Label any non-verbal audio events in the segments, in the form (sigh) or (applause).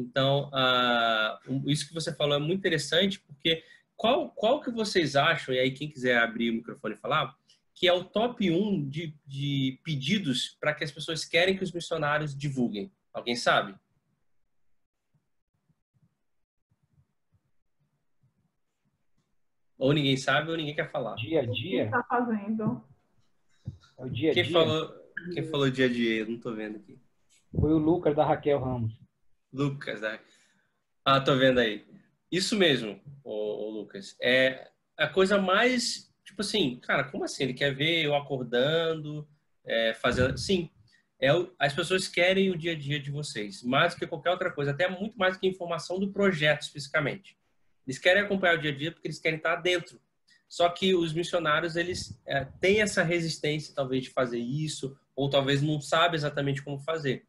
Então, uh, isso que você falou é muito interessante, porque qual, qual que vocês acham, e aí quem quiser abrir o microfone e falar, que é o top 1 de, de pedidos para que as pessoas querem que os missionários divulguem? Alguém sabe? Ou ninguém sabe ou ninguém quer falar. Dia a dia? está fazendo? É o dia a quem dia. Falou, quem falou dia a dia? Eu não estou vendo aqui. Foi o Lucas da Raquel Ramos. Lucas, né? Ah, tô vendo aí. Isso mesmo, o, Lucas. É a coisa mais, tipo assim, cara, como assim? Ele quer ver eu acordando, é, fazendo. Sim, é as pessoas querem o dia a dia de vocês, mais que qualquer outra coisa, até muito mais que informação do projeto especificamente. Eles querem acompanhar o dia a dia porque eles querem estar dentro. Só que os missionários, eles é, têm essa resistência, talvez, de fazer isso, ou talvez não sabem exatamente como fazer.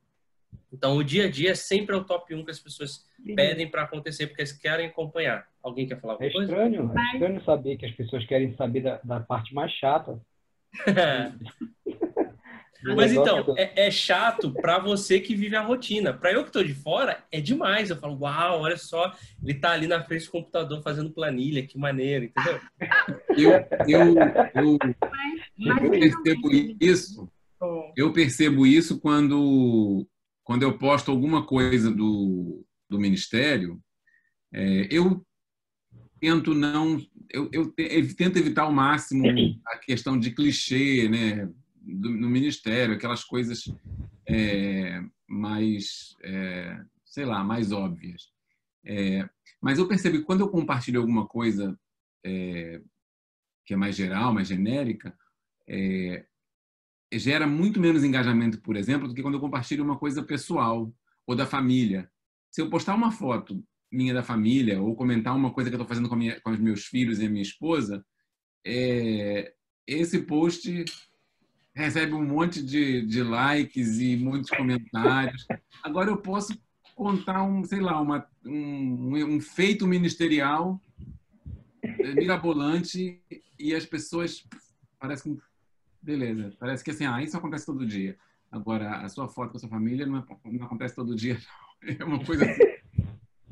Então, o dia a dia sempre é o top 1 que as pessoas pedem para acontecer, porque eles querem acompanhar. Alguém quer falar alguma é coisa? Estranho, é estranho saber que as pessoas querem saber da, da parte mais chata. (laughs) Mas então, é, é chato para você que vive a rotina. Para eu que estou de fora, é demais. Eu falo, uau, olha só, ele está ali na frente do computador fazendo planilha, que maneiro, entendeu? Eu, eu, eu, eu percebo isso. Eu percebo isso quando, quando eu posto alguma coisa do, do ministério. É, eu tento não, eu, eu, eu tento evitar ao máximo a questão de clichê, né? do, no ministério, aquelas coisas é, mais, é, sei lá, mais óbvias. É, mas eu percebi que quando eu compartilho alguma coisa é, que é mais geral, mais genérica, é, gera muito menos engajamento, por exemplo, do que quando eu compartilho uma coisa pessoal ou da família. Se eu postar uma foto minha da família ou comentar uma coisa que eu estou fazendo com, minha, com os meus filhos e a minha esposa, é, esse post recebe um monte de, de likes e muitos comentários. Agora eu posso contar um, sei lá, uma, um, um feito ministerial é, mirabolante e as pessoas parece que beleza, parece que assim, ah, isso acontece todo dia. Agora a sua foto com a sua família não, é, não acontece todo dia, não. (laughs) É uma coisa assim.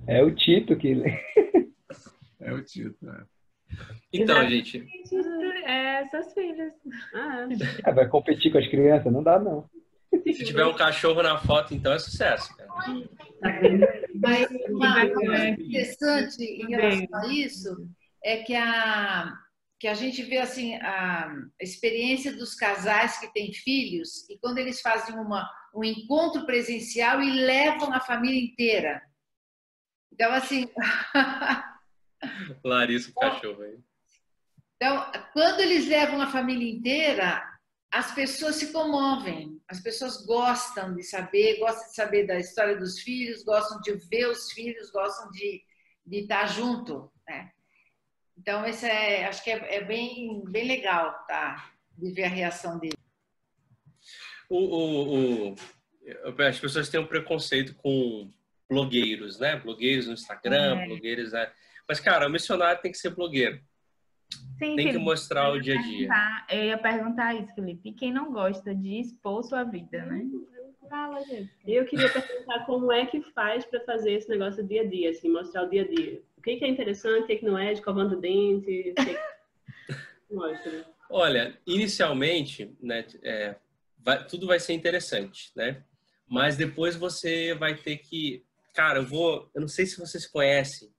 É o Tito que (laughs) é o Tito. É. Então, gente, é, seus filhos. Ah. É, vai competir com as crianças? Não dá, não. Se tiver um cachorro na foto, então é sucesso. Cara. Mas uma coisa interessante em relação a isso é que a, que a gente vê assim a experiência dos casais que têm filhos e quando eles fazem uma, um encontro presencial e levam a família inteira. Então, assim. (laughs) Larissa, o cachorro aí. Então, quando eles levam a família inteira, as pessoas se comovem, as pessoas gostam de saber, gostam de saber da história dos filhos, gostam de ver os filhos, gostam de, de estar junto. Né? Então, esse é, acho que é, é, bem, bem legal tá? de ver a reação dele. O, o, o, as pessoas têm um preconceito com blogueiros, né? Blogueiros no Instagram, é. blogueiros. Né? Mas, cara, o missionário tem que ser blogueiro. Sim, tem Felipe, que mostrar o dia a dia. Eu ia perguntar isso, Felipe. Quem não gosta de expor sua vida, né? Fala, Jéssica. Eu queria perguntar como é que faz para fazer esse negócio dia a dia, assim, mostrar o dia a dia. O que, é interessante, o que, não é, escovando o dente. (laughs) Mostra. Olha, inicialmente, né, é, vai, tudo vai ser interessante, né? Mas depois você vai ter que. Cara, eu vou. Eu não sei se vocês conhecem,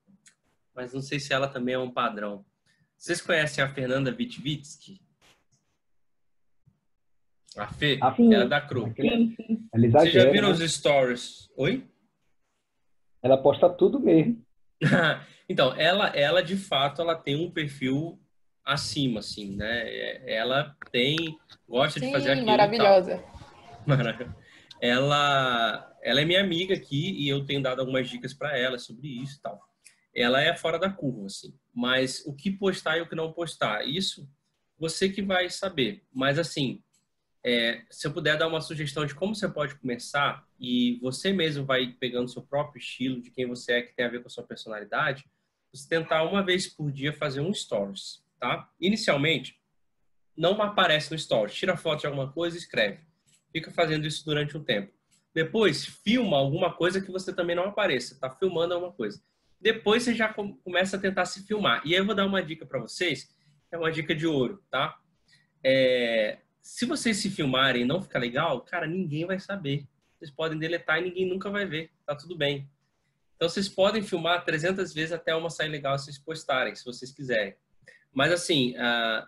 mas não sei se ela também é um padrão. Vocês conhecem a Fernanda Witvitsky? A Fê? A Fê. Ela é da Cru. Vocês já viram né? os stories? Oi? Ela posta tudo mesmo. (laughs) então, ela, ela de fato, ela tem um perfil acima, assim, né? É, ela tem, gosta Sim, de fazer aquilo. Maravilhosa. Ela, ela é minha amiga aqui e eu tenho dado algumas dicas para ela sobre isso e tal ela é fora da curva, assim. Mas o que postar e o que não postar, isso você que vai saber. Mas assim, é, se eu puder dar uma sugestão de como você pode começar e você mesmo vai pegando seu próprio estilo, de quem você é, que tem a ver com a sua personalidade, você tentar uma vez por dia fazer um stories, tá? Inicialmente, não aparece no stories. Tira foto de alguma coisa escreve. Fica fazendo isso durante um tempo. Depois, filma alguma coisa que você também não apareça. Tá filmando alguma coisa. Depois você já começa a tentar se filmar. E aí eu vou dar uma dica para vocês, é uma dica de ouro, tá? É, se vocês se filmarem e não ficar legal, cara, ninguém vai saber. Vocês podem deletar e ninguém nunca vai ver. Tá tudo bem. Então vocês podem filmar 300 vezes até uma sair legal se vocês postarem, se vocês quiserem. Mas assim, uh,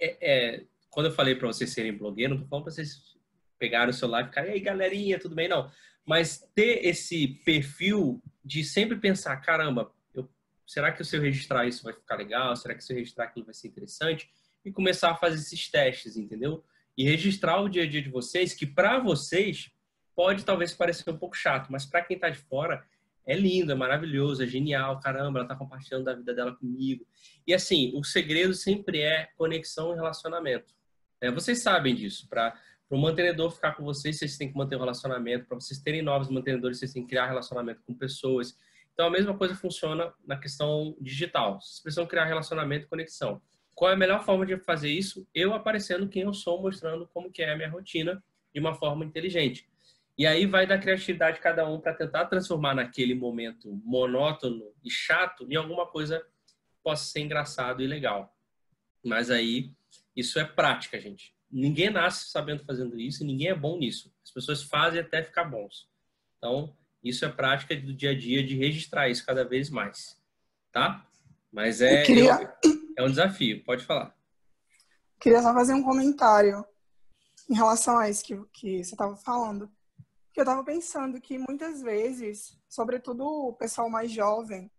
é, é, quando eu falei para vocês serem blogueiros, não tô falando para vocês pegarem o celular e ficarem, aí galerinha, tudo bem? Não. Mas ter esse perfil de sempre pensar, caramba, eu, será que se eu registrar isso vai ficar legal? Será que se eu registrar aquilo vai ser interessante? E começar a fazer esses testes, entendeu? E registrar o dia a dia de vocês, que para vocês pode talvez parecer um pouco chato, mas para quem está de fora é lindo, é maravilhoso, é genial, caramba, ela está compartilhando a vida dela comigo. E assim, o segredo sempre é conexão e relacionamento. É, vocês sabem disso. Para o mantenedor ficar com vocês, vocês têm que manter o relacionamento. Para vocês terem novos mantenedores, vocês têm que criar relacionamento com pessoas. Então, a mesma coisa funciona na questão digital. Vocês precisam criar relacionamento e conexão. Qual é a melhor forma de fazer isso? Eu aparecendo quem eu sou, mostrando como que é a minha rotina de uma forma inteligente. E aí vai da criatividade de cada um para tentar transformar naquele momento monótono e chato em alguma coisa que possa ser engraçado e legal. Mas aí isso é prática, gente. Ninguém nasce sabendo fazendo isso e ninguém é bom nisso. As pessoas fazem até ficar bons. Então, isso é prática do dia a dia de registrar isso cada vez mais, tá? Mas é queria... é um desafio. Pode falar. Queria só fazer um comentário em relação a isso que, que você estava falando que eu estava pensando que muitas vezes, sobretudo o pessoal mais jovem,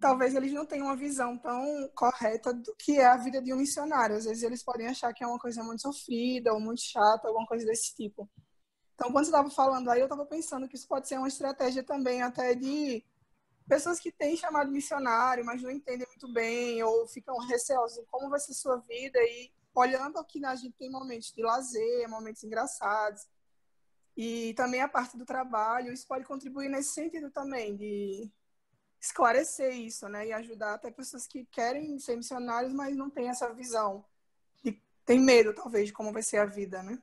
talvez eles não tenham uma visão tão correta do que é a vida de um missionário. Às vezes eles podem achar que é uma coisa muito sofrida ou muito chata, alguma coisa desse tipo. Então, quando você estava falando aí, eu estava pensando que isso pode ser uma estratégia também até de pessoas que têm chamado missionário, mas não entendem muito bem ou ficam receosos de como vai ser sua vida e olhando que a gente tem momentos de lazer, momentos engraçados, e também a parte do trabalho, isso pode contribuir nesse sentido também, de esclarecer isso, né? E ajudar até pessoas que querem ser missionários, mas não têm essa visão. E tem medo, talvez, de como vai ser a vida, né?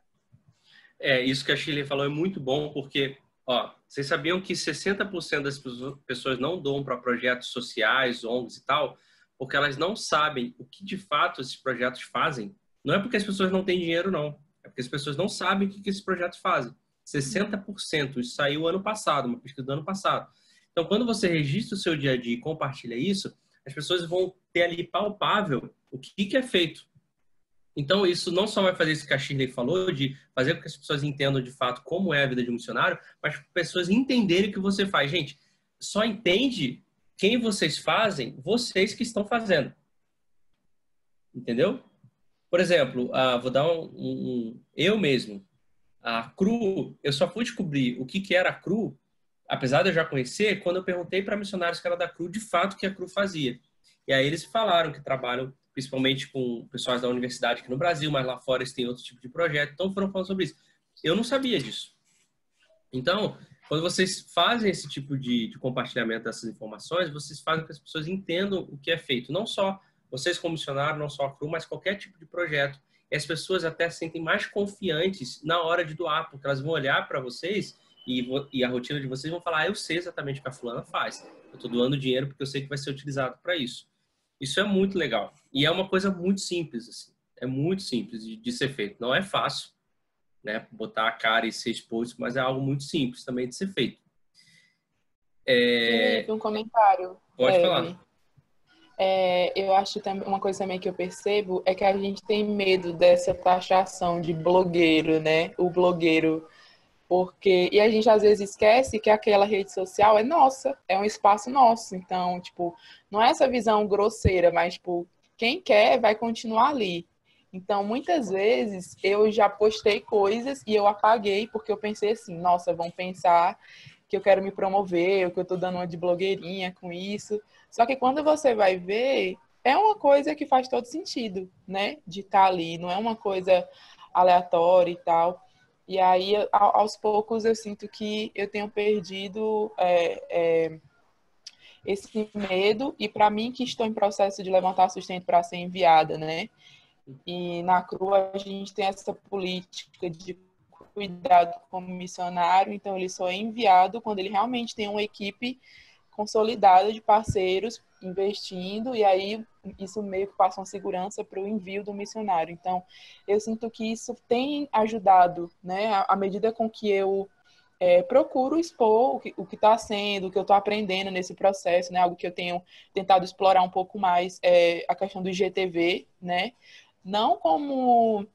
É, isso que a Shirley falou é muito bom, porque, ó, vocês sabiam que 60% das pessoas não doam para projetos sociais, ONGs e tal, porque elas não sabem o que de fato esses projetos fazem. Não é porque as pessoas não têm dinheiro, não. É porque as pessoas não sabem o que esses projetos fazem. 60%. Isso saiu ano passado, uma pesquisa do ano passado. Então, quando você registra o seu dia a dia e compartilha isso, as pessoas vão ter ali palpável o que, que é feito. Então, isso não só vai fazer isso que a Shirley falou, de fazer com que as pessoas entendam de fato como é a vida de um missionário, mas pessoas entenderem o que você faz. Gente, só entende quem vocês fazem, vocês que estão fazendo. Entendeu? Por exemplo, uh, vou dar um, um, Eu mesmo, a CRU, eu só fui descobrir o que, que era a CRU, apesar de eu já conhecer, quando eu perguntei para missionários que era da CRU, de fato, o que a CRU fazia. E aí eles falaram que trabalham principalmente com pessoas da universidade aqui no Brasil, mas lá fora eles têm outro tipo de projeto, então foram falando sobre isso. Eu não sabia disso. Então, quando vocês fazem esse tipo de, de compartilhamento dessas informações, vocês fazem com que as pessoas entendam o que é feito. Não só vocês como missionário, não só a CRU, mas qualquer tipo de projeto e as pessoas até se sentem mais confiantes na hora de doar, porque elas vão olhar para vocês e, e, a rotina de vocês vão falar, ah, eu sei exatamente o que a fulana faz. Eu estou doando dinheiro porque eu sei que vai ser utilizado para isso. Isso é muito legal. E é uma coisa muito simples, assim. É muito simples de, de ser feito. Não é fácil, né? Botar a cara e ser exposto, mas é algo muito simples também de ser feito. É... Um comentário. Pode falar. É, eu acho também uma coisa também que eu percebo é que a gente tem medo dessa taxação de blogueiro, né? O blogueiro. Porque, e a gente às vezes esquece que aquela rede social é nossa, é um espaço nosso. Então, tipo, não é essa visão grosseira, mas, tipo, quem quer vai continuar ali. Então, muitas vezes eu já postei coisas e eu apaguei porque eu pensei assim, nossa, vão pensar que eu quero me promover, que eu tô dando uma de blogueirinha com isso. Só que quando você vai ver, é uma coisa que faz todo sentido, né? De estar tá ali, não é uma coisa aleatória e tal. E aí, aos poucos, eu sinto que eu tenho perdido é, é, esse medo. E para mim, que estou em processo de levantar sustento para ser enviada, né? E na CRU a gente tem essa política de cuidado como missionário, então ele só é enviado quando ele realmente tem uma equipe consolidada de parceiros investindo, e aí isso meio que passa uma segurança para o envio do missionário. Então, eu sinto que isso tem ajudado, né, à medida com que eu é, procuro expor o que está sendo, o que eu estou aprendendo nesse processo, né, algo que eu tenho tentado explorar um pouco mais, é a questão do IGTV, né, não como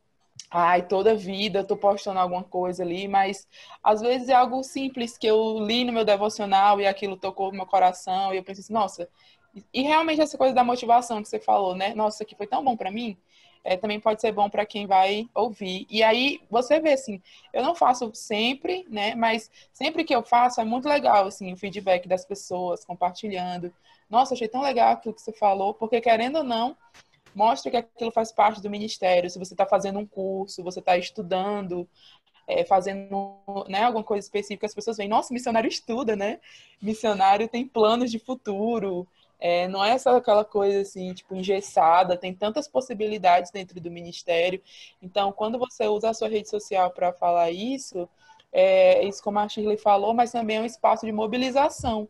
ai, toda vida tô postando alguma coisa ali, mas às vezes é algo simples que eu li no meu devocional e aquilo tocou no meu coração e eu pensei assim, nossa, e realmente essa coisa da motivação que você falou, né? Nossa, isso aqui foi tão bom para mim, é, também pode ser bom para quem vai ouvir. E aí você vê assim, eu não faço sempre, né? Mas sempre que eu faço é muito legal assim o feedback das pessoas compartilhando. Nossa, achei tão legal aquilo que você falou, porque querendo ou não, mostra que aquilo faz parte do ministério. Se você está fazendo um curso, você está estudando, é, fazendo né, alguma coisa específica, as pessoas veem, nossa, missionário estuda, né? Missionário tem planos de futuro. É, não é só aquela coisa assim, tipo, engessada, tem tantas possibilidades dentro do ministério. Então, quando você usa a sua rede social para falar isso, é isso como a Shirley falou, mas também é um espaço de mobilização,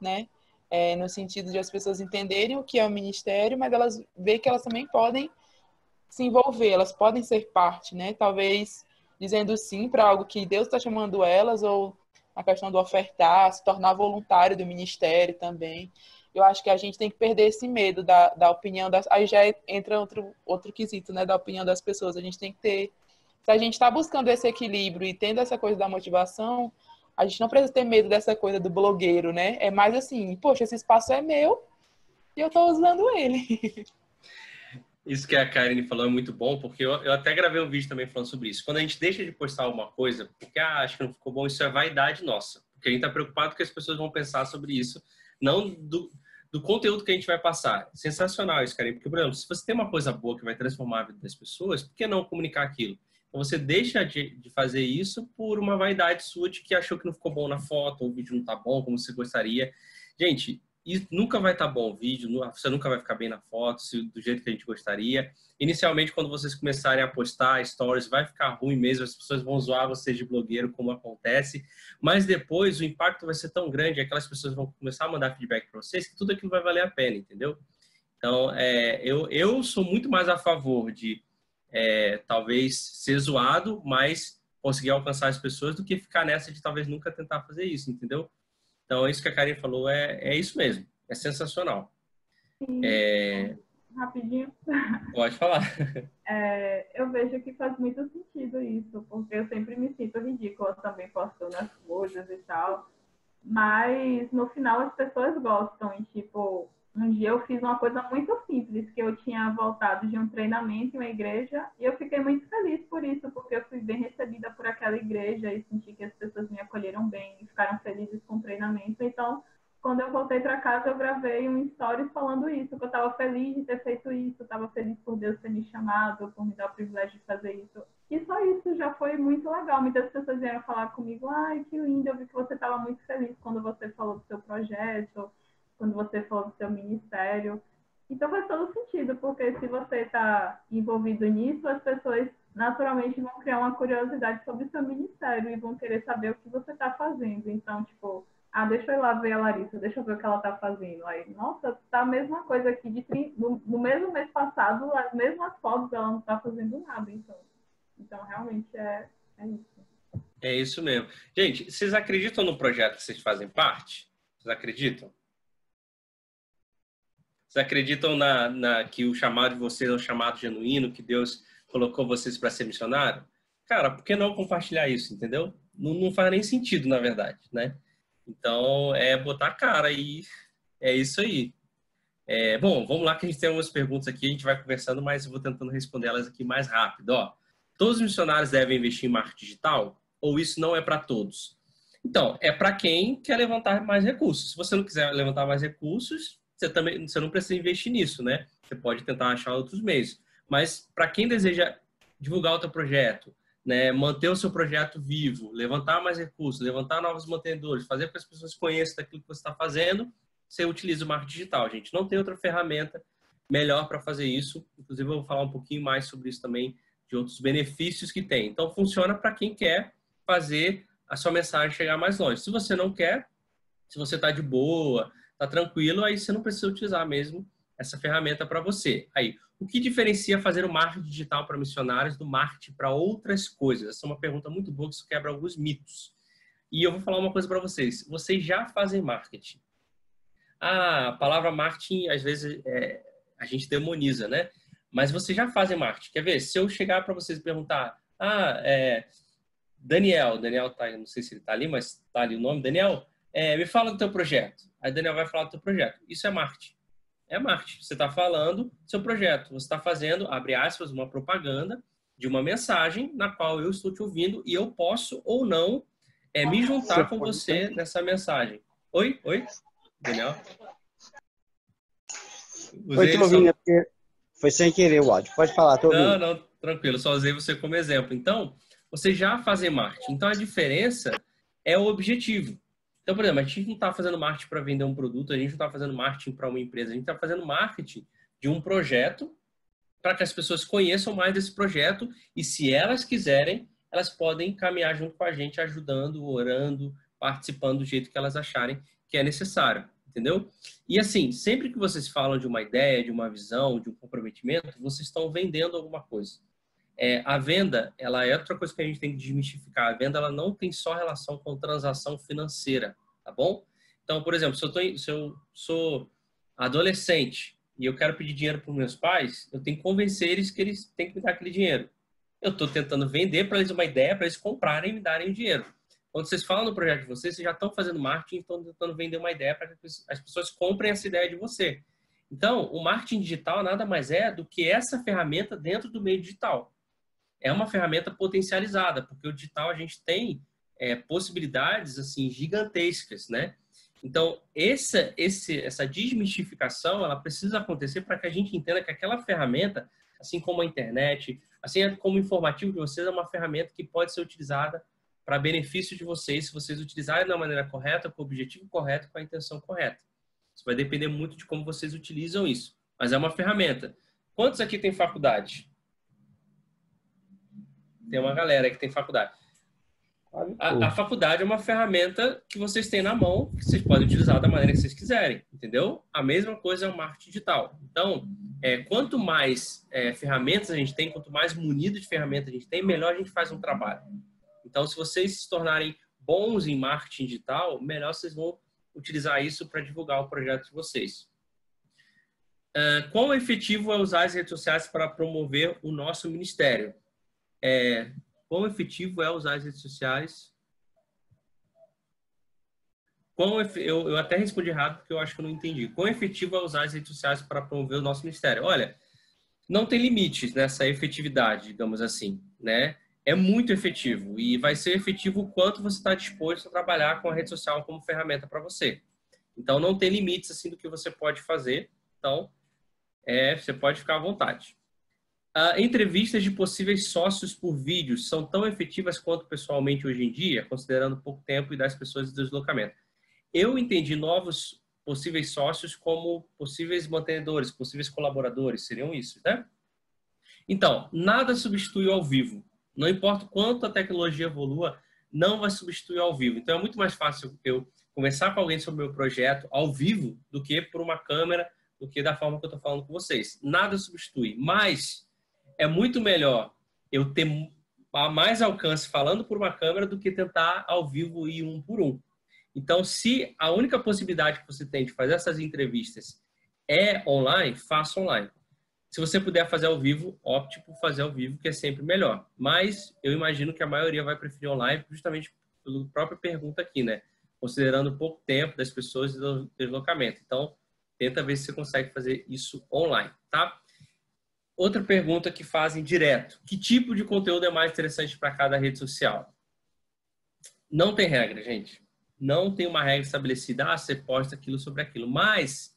né? é, no sentido de as pessoas entenderem o que é o ministério, mas elas ver que elas também podem se envolver, elas podem ser parte, né? Talvez dizendo sim para algo que Deus está chamando elas, ou a questão do ofertar, se tornar voluntário do ministério também. Eu acho que a gente tem que perder esse medo da, da opinião das. Aí já entra outro, outro quesito, né? Da opinião das pessoas. A gente tem que ter. Se a gente está buscando esse equilíbrio e tendo essa coisa da motivação, a gente não precisa ter medo dessa coisa do blogueiro, né? É mais assim, poxa, esse espaço é meu e eu estou usando ele. (laughs) Isso que a Karine falou é muito bom, porque eu, eu, até gravei um vídeo também falando sobre isso. Quando a gente deixa de postar alguma coisa, porque ah, acho que não ficou bom, isso é vaidade nossa. Porque a gente está preocupado que as pessoas vão pensar sobre isso, não do, do conteúdo que a gente vai passar. Sensacional isso, Karine. Porque, por exemplo, se você tem uma coisa boa que vai transformar a vida das pessoas, por que não comunicar aquilo? Então você deixa de, de, fazer isso por uma vaidade sua de que achou que não ficou bom na foto, ou o vídeo não tá bom como você gostaria. Gente, isso nunca vai estar tá bom o vídeo, você nunca vai ficar bem na foto, se, do jeito que a gente gostaria. Inicialmente, quando vocês começarem a postar stories, vai ficar ruim mesmo, as pessoas vão zoar vocês de blogueiro, como acontece. Mas depois, o impacto vai ser tão grande, aquelas pessoas vão começar a mandar feedback para vocês, que tudo aquilo vai valer a pena, entendeu? Então, é, eu, eu sou muito mais a favor de é, talvez ser zoado, mas conseguir alcançar as pessoas do que ficar nessa de talvez nunca tentar fazer isso, entendeu? Então, isso que a Karen falou é, é isso mesmo. É sensacional. Sim. É... Rapidinho. Pode falar. (laughs) É, eu vejo que faz muito sentido isso, porque eu sempre me sinto ridícula também postando as coisas e tal. Mas no final as pessoas gostam e, tipo, um dia eu fiz uma coisa muito simples, que eu tinha voltado de um treinamento em uma igreja e eu fiquei muito feliz por isso, porque eu fui bem recebida por aquela igreja e senti que as pessoas me acolheram bem e ficaram felizes com o treinamento. Então, quando eu voltei para casa, eu gravei um story falando isso, que eu estava feliz de ter feito isso, estava feliz por Deus ter me chamado, por me dar o privilégio de fazer isso. E só isso já foi muito legal. Muitas pessoas vieram falar comigo, ai, que lindo, eu vi que você estava muito feliz quando você falou do seu projeto, quando você for do seu ministério. Então faz todo sentido, porque se você está envolvido nisso, as pessoas naturalmente vão criar uma curiosidade sobre o seu ministério e vão querer saber o que você está fazendo. Então, tipo, ah, deixa eu ir lá ver a Larissa, deixa eu ver o que ela está fazendo. Aí, nossa, tá a mesma coisa aqui de no, no mesmo mês passado, as mesmas fotos, ela não está fazendo nada. Então, então realmente é, é isso. É isso mesmo. Gente, vocês acreditam no projeto que vocês fazem parte? Vocês acreditam? Vocês acreditam na, na, que o chamado de vocês é um chamado genuíno, que Deus colocou vocês para ser missionário? Cara, por que não compartilhar isso, entendeu? Não, não faz nem sentido, na verdade, né? Então, é botar a cara e é isso aí. É, bom, vamos lá que a gente tem algumas perguntas aqui, a gente vai conversando, mas eu vou tentando responder elas aqui mais rápido. Ó, todos os missionários devem investir em marketing digital? Ou isso não é para todos? Então, é para quem quer levantar mais recursos. Se você não quiser levantar mais recursos, você também você não precisa investir nisso, né? Você pode tentar achar outros meios. Mas para quem deseja divulgar o seu projeto, né, manter o seu projeto vivo, levantar mais recursos, levantar novos mantenedores, fazer com que as pessoas conheçam daquilo que você está fazendo, você utiliza o marketing digital, gente. Não tem outra ferramenta melhor para fazer isso. Inclusive, eu vou falar um pouquinho mais sobre isso também de outros benefícios que tem. Então, funciona para quem quer fazer a sua mensagem chegar mais longe. Se você não quer, se você está de boa, está tranquilo, aí você não precisa utilizar mesmo essa ferramenta para você. Aí, o que diferencia fazer o marketing digital para missionários do marketing para outras coisas? Essa é uma pergunta muito boa que isso quebra alguns mitos. E eu vou falar uma coisa para vocês. Vocês já fazem marketing. Ah, a palavra marketing, às vezes, é, a gente demoniza, né? Mas vocês já fazem marketing. Quer ver? Se eu chegar para vocês e perguntar, ah, é, Daniel, Daniel tá, não sei se ele tá ali, mas tá ali o nome, Daniel, é, me fala do teu projeto. Aí Daniel vai falar do teu projeto. Isso é marketing. É marketing. Você está falando do seu projeto. Você está fazendo, abre aspas, uma propaganda de uma mensagem na qual eu estou te ouvindo e eu posso ou não é, me juntar com você nessa mensagem. Oi? Oi? Daniel? Usei Oi, ouvindo, só... porque foi sem querer o áudio. Pode falar, tô ouvindo. Não, não, tranquilo. Só usei você como exemplo. Então, você já fazem marketing. Então, a diferença é o objetivo. Então, por exemplo, a gente não está fazendo marketing para vender um produto, a gente não está fazendo marketing para uma empresa, a gente está fazendo marketing de um projeto para que as pessoas conheçam mais desse projeto e, se elas quiserem, elas podem caminhar junto com a gente, ajudando, orando, participando do jeito que elas acharem que é necessário, entendeu? E assim, sempre que vocês falam de uma ideia, de uma visão, de um comprometimento, vocês estão vendendo alguma coisa. É, a venda, ela é outra coisa que a gente tem que desmistificar. A venda, ela não tem só relação com transação financeira, tá bom? Então, por exemplo, se eu, tô, se eu sou adolescente e eu quero pedir dinheiro para meus pais, eu tenho que convencer eles que eles têm que me dar aquele dinheiro. Eu estou tentando vender para eles uma ideia, para eles comprarem e me darem o dinheiro. Quando vocês falam no projeto de vocês, vocês já estão fazendo marketing, estão tentando vender uma ideia para que as pessoas comprem essa ideia de você. Então, o marketing digital nada mais é do que essa ferramenta dentro do meio digital é uma ferramenta potencializada, porque o digital a gente tem é, possibilidades assim gigantescas, né? Então, essa, esse, essa desmistificação, ela precisa acontecer para que a gente entenda que aquela ferramenta, assim como a internet, assim como o informativo de vocês, é uma ferramenta que pode ser utilizada para benefício de vocês, se vocês utilizarem da maneira correta, com o objetivo correto, com a intenção correta. Isso vai depender muito de como vocês utilizam isso. Mas é uma ferramenta. Quantos aqui têm faculdade? Tem uma galera que tem faculdade. A, a, faculdade é uma ferramenta que vocês têm na mão, que vocês podem utilizar da maneira que vocês quiserem, entendeu? A mesma coisa é o marketing digital. Então, é, quanto mais é, ferramentas a gente tem, quanto mais munido de ferramentas a gente tem, melhor a gente faz um trabalho. Então, se vocês se tornarem bons em marketing digital, melhor vocês vão utilizar isso para divulgar o projeto de vocês. Uh, quão efetivo é usar as redes sociais para promover o nosso ministério? É, quão efetivo é usar as redes sociais. Quão eu, eu até respondi errado porque eu acho que eu não entendi. Quão efetivo é usar as redes sociais para promover o nosso ministério? Olha, não tem limites nessa efetividade, digamos assim, né? É muito efetivo e vai ser efetivo o quanto você está disposto a trabalhar com a rede social como ferramenta para você. Então, não tem limites assim do que você pode fazer. Então, é, você pode ficar à vontade. Uh, entrevistas de possíveis sócios por vídeo são tão efetivas quanto pessoalmente hoje em dia, considerando pouco tempo e das pessoas de deslocamento. Eu entendi novos possíveis sócios como possíveis mantenedores, possíveis colaboradores, seriam isso, né? Então, nada substitui ao vivo. Não importa quanto a tecnologia evolua, não vai substituir ao vivo. Então, é muito mais fácil eu conversar com alguém sobre o meu projeto ao vivo do que por uma câmera, do que da forma que eu estou falando com vocês. Nada substitui, mas é muito melhor eu ter mais alcance falando por uma câmera do que tentar ao vivo ir um por um. Então, se a única possibilidade que você tem de fazer essas entrevistas é online, faça online. Se você puder fazer ao vivo, opte por fazer ao vivo, que é sempre melhor. Mas eu imagino que a maioria vai preferir online, justamente pela própria pergunta aqui, né? Considerando o pouco tempo das pessoas e do deslocamento. Então, tenta ver se você consegue fazer isso online, tá? Outra pergunta que fazem direto: que tipo de conteúdo é mais interessante para cada rede social? Não tem regra, gente. Não tem uma regra estabelecida. Ah, você posta aquilo sobre aquilo. Mas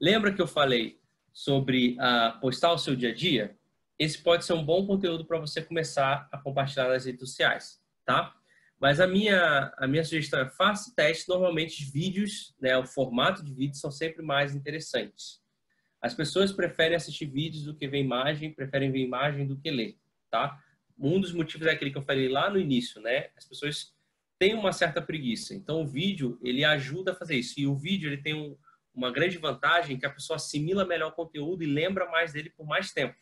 lembra que eu falei sobre uh, postar o seu dia a dia? Esse pode ser um bom conteúdo para você começar a compartilhar nas redes sociais, tá? Mas a minha, a minha sugestão é faça teste. Normalmente, os vídeos, né, o formato de vídeo são sempre mais interessantes. As pessoas preferem assistir vídeos do que ver imagem, preferem ver imagem do que ler. tá? Um dos motivos é aquele que eu falei lá no início, né? As pessoas têm uma certa preguiça. Então, o vídeo, ele ajuda a fazer isso. E o vídeo, ele tem um, uma grande vantagem que a pessoa assimila melhor o conteúdo e lembra mais dele por mais tempo.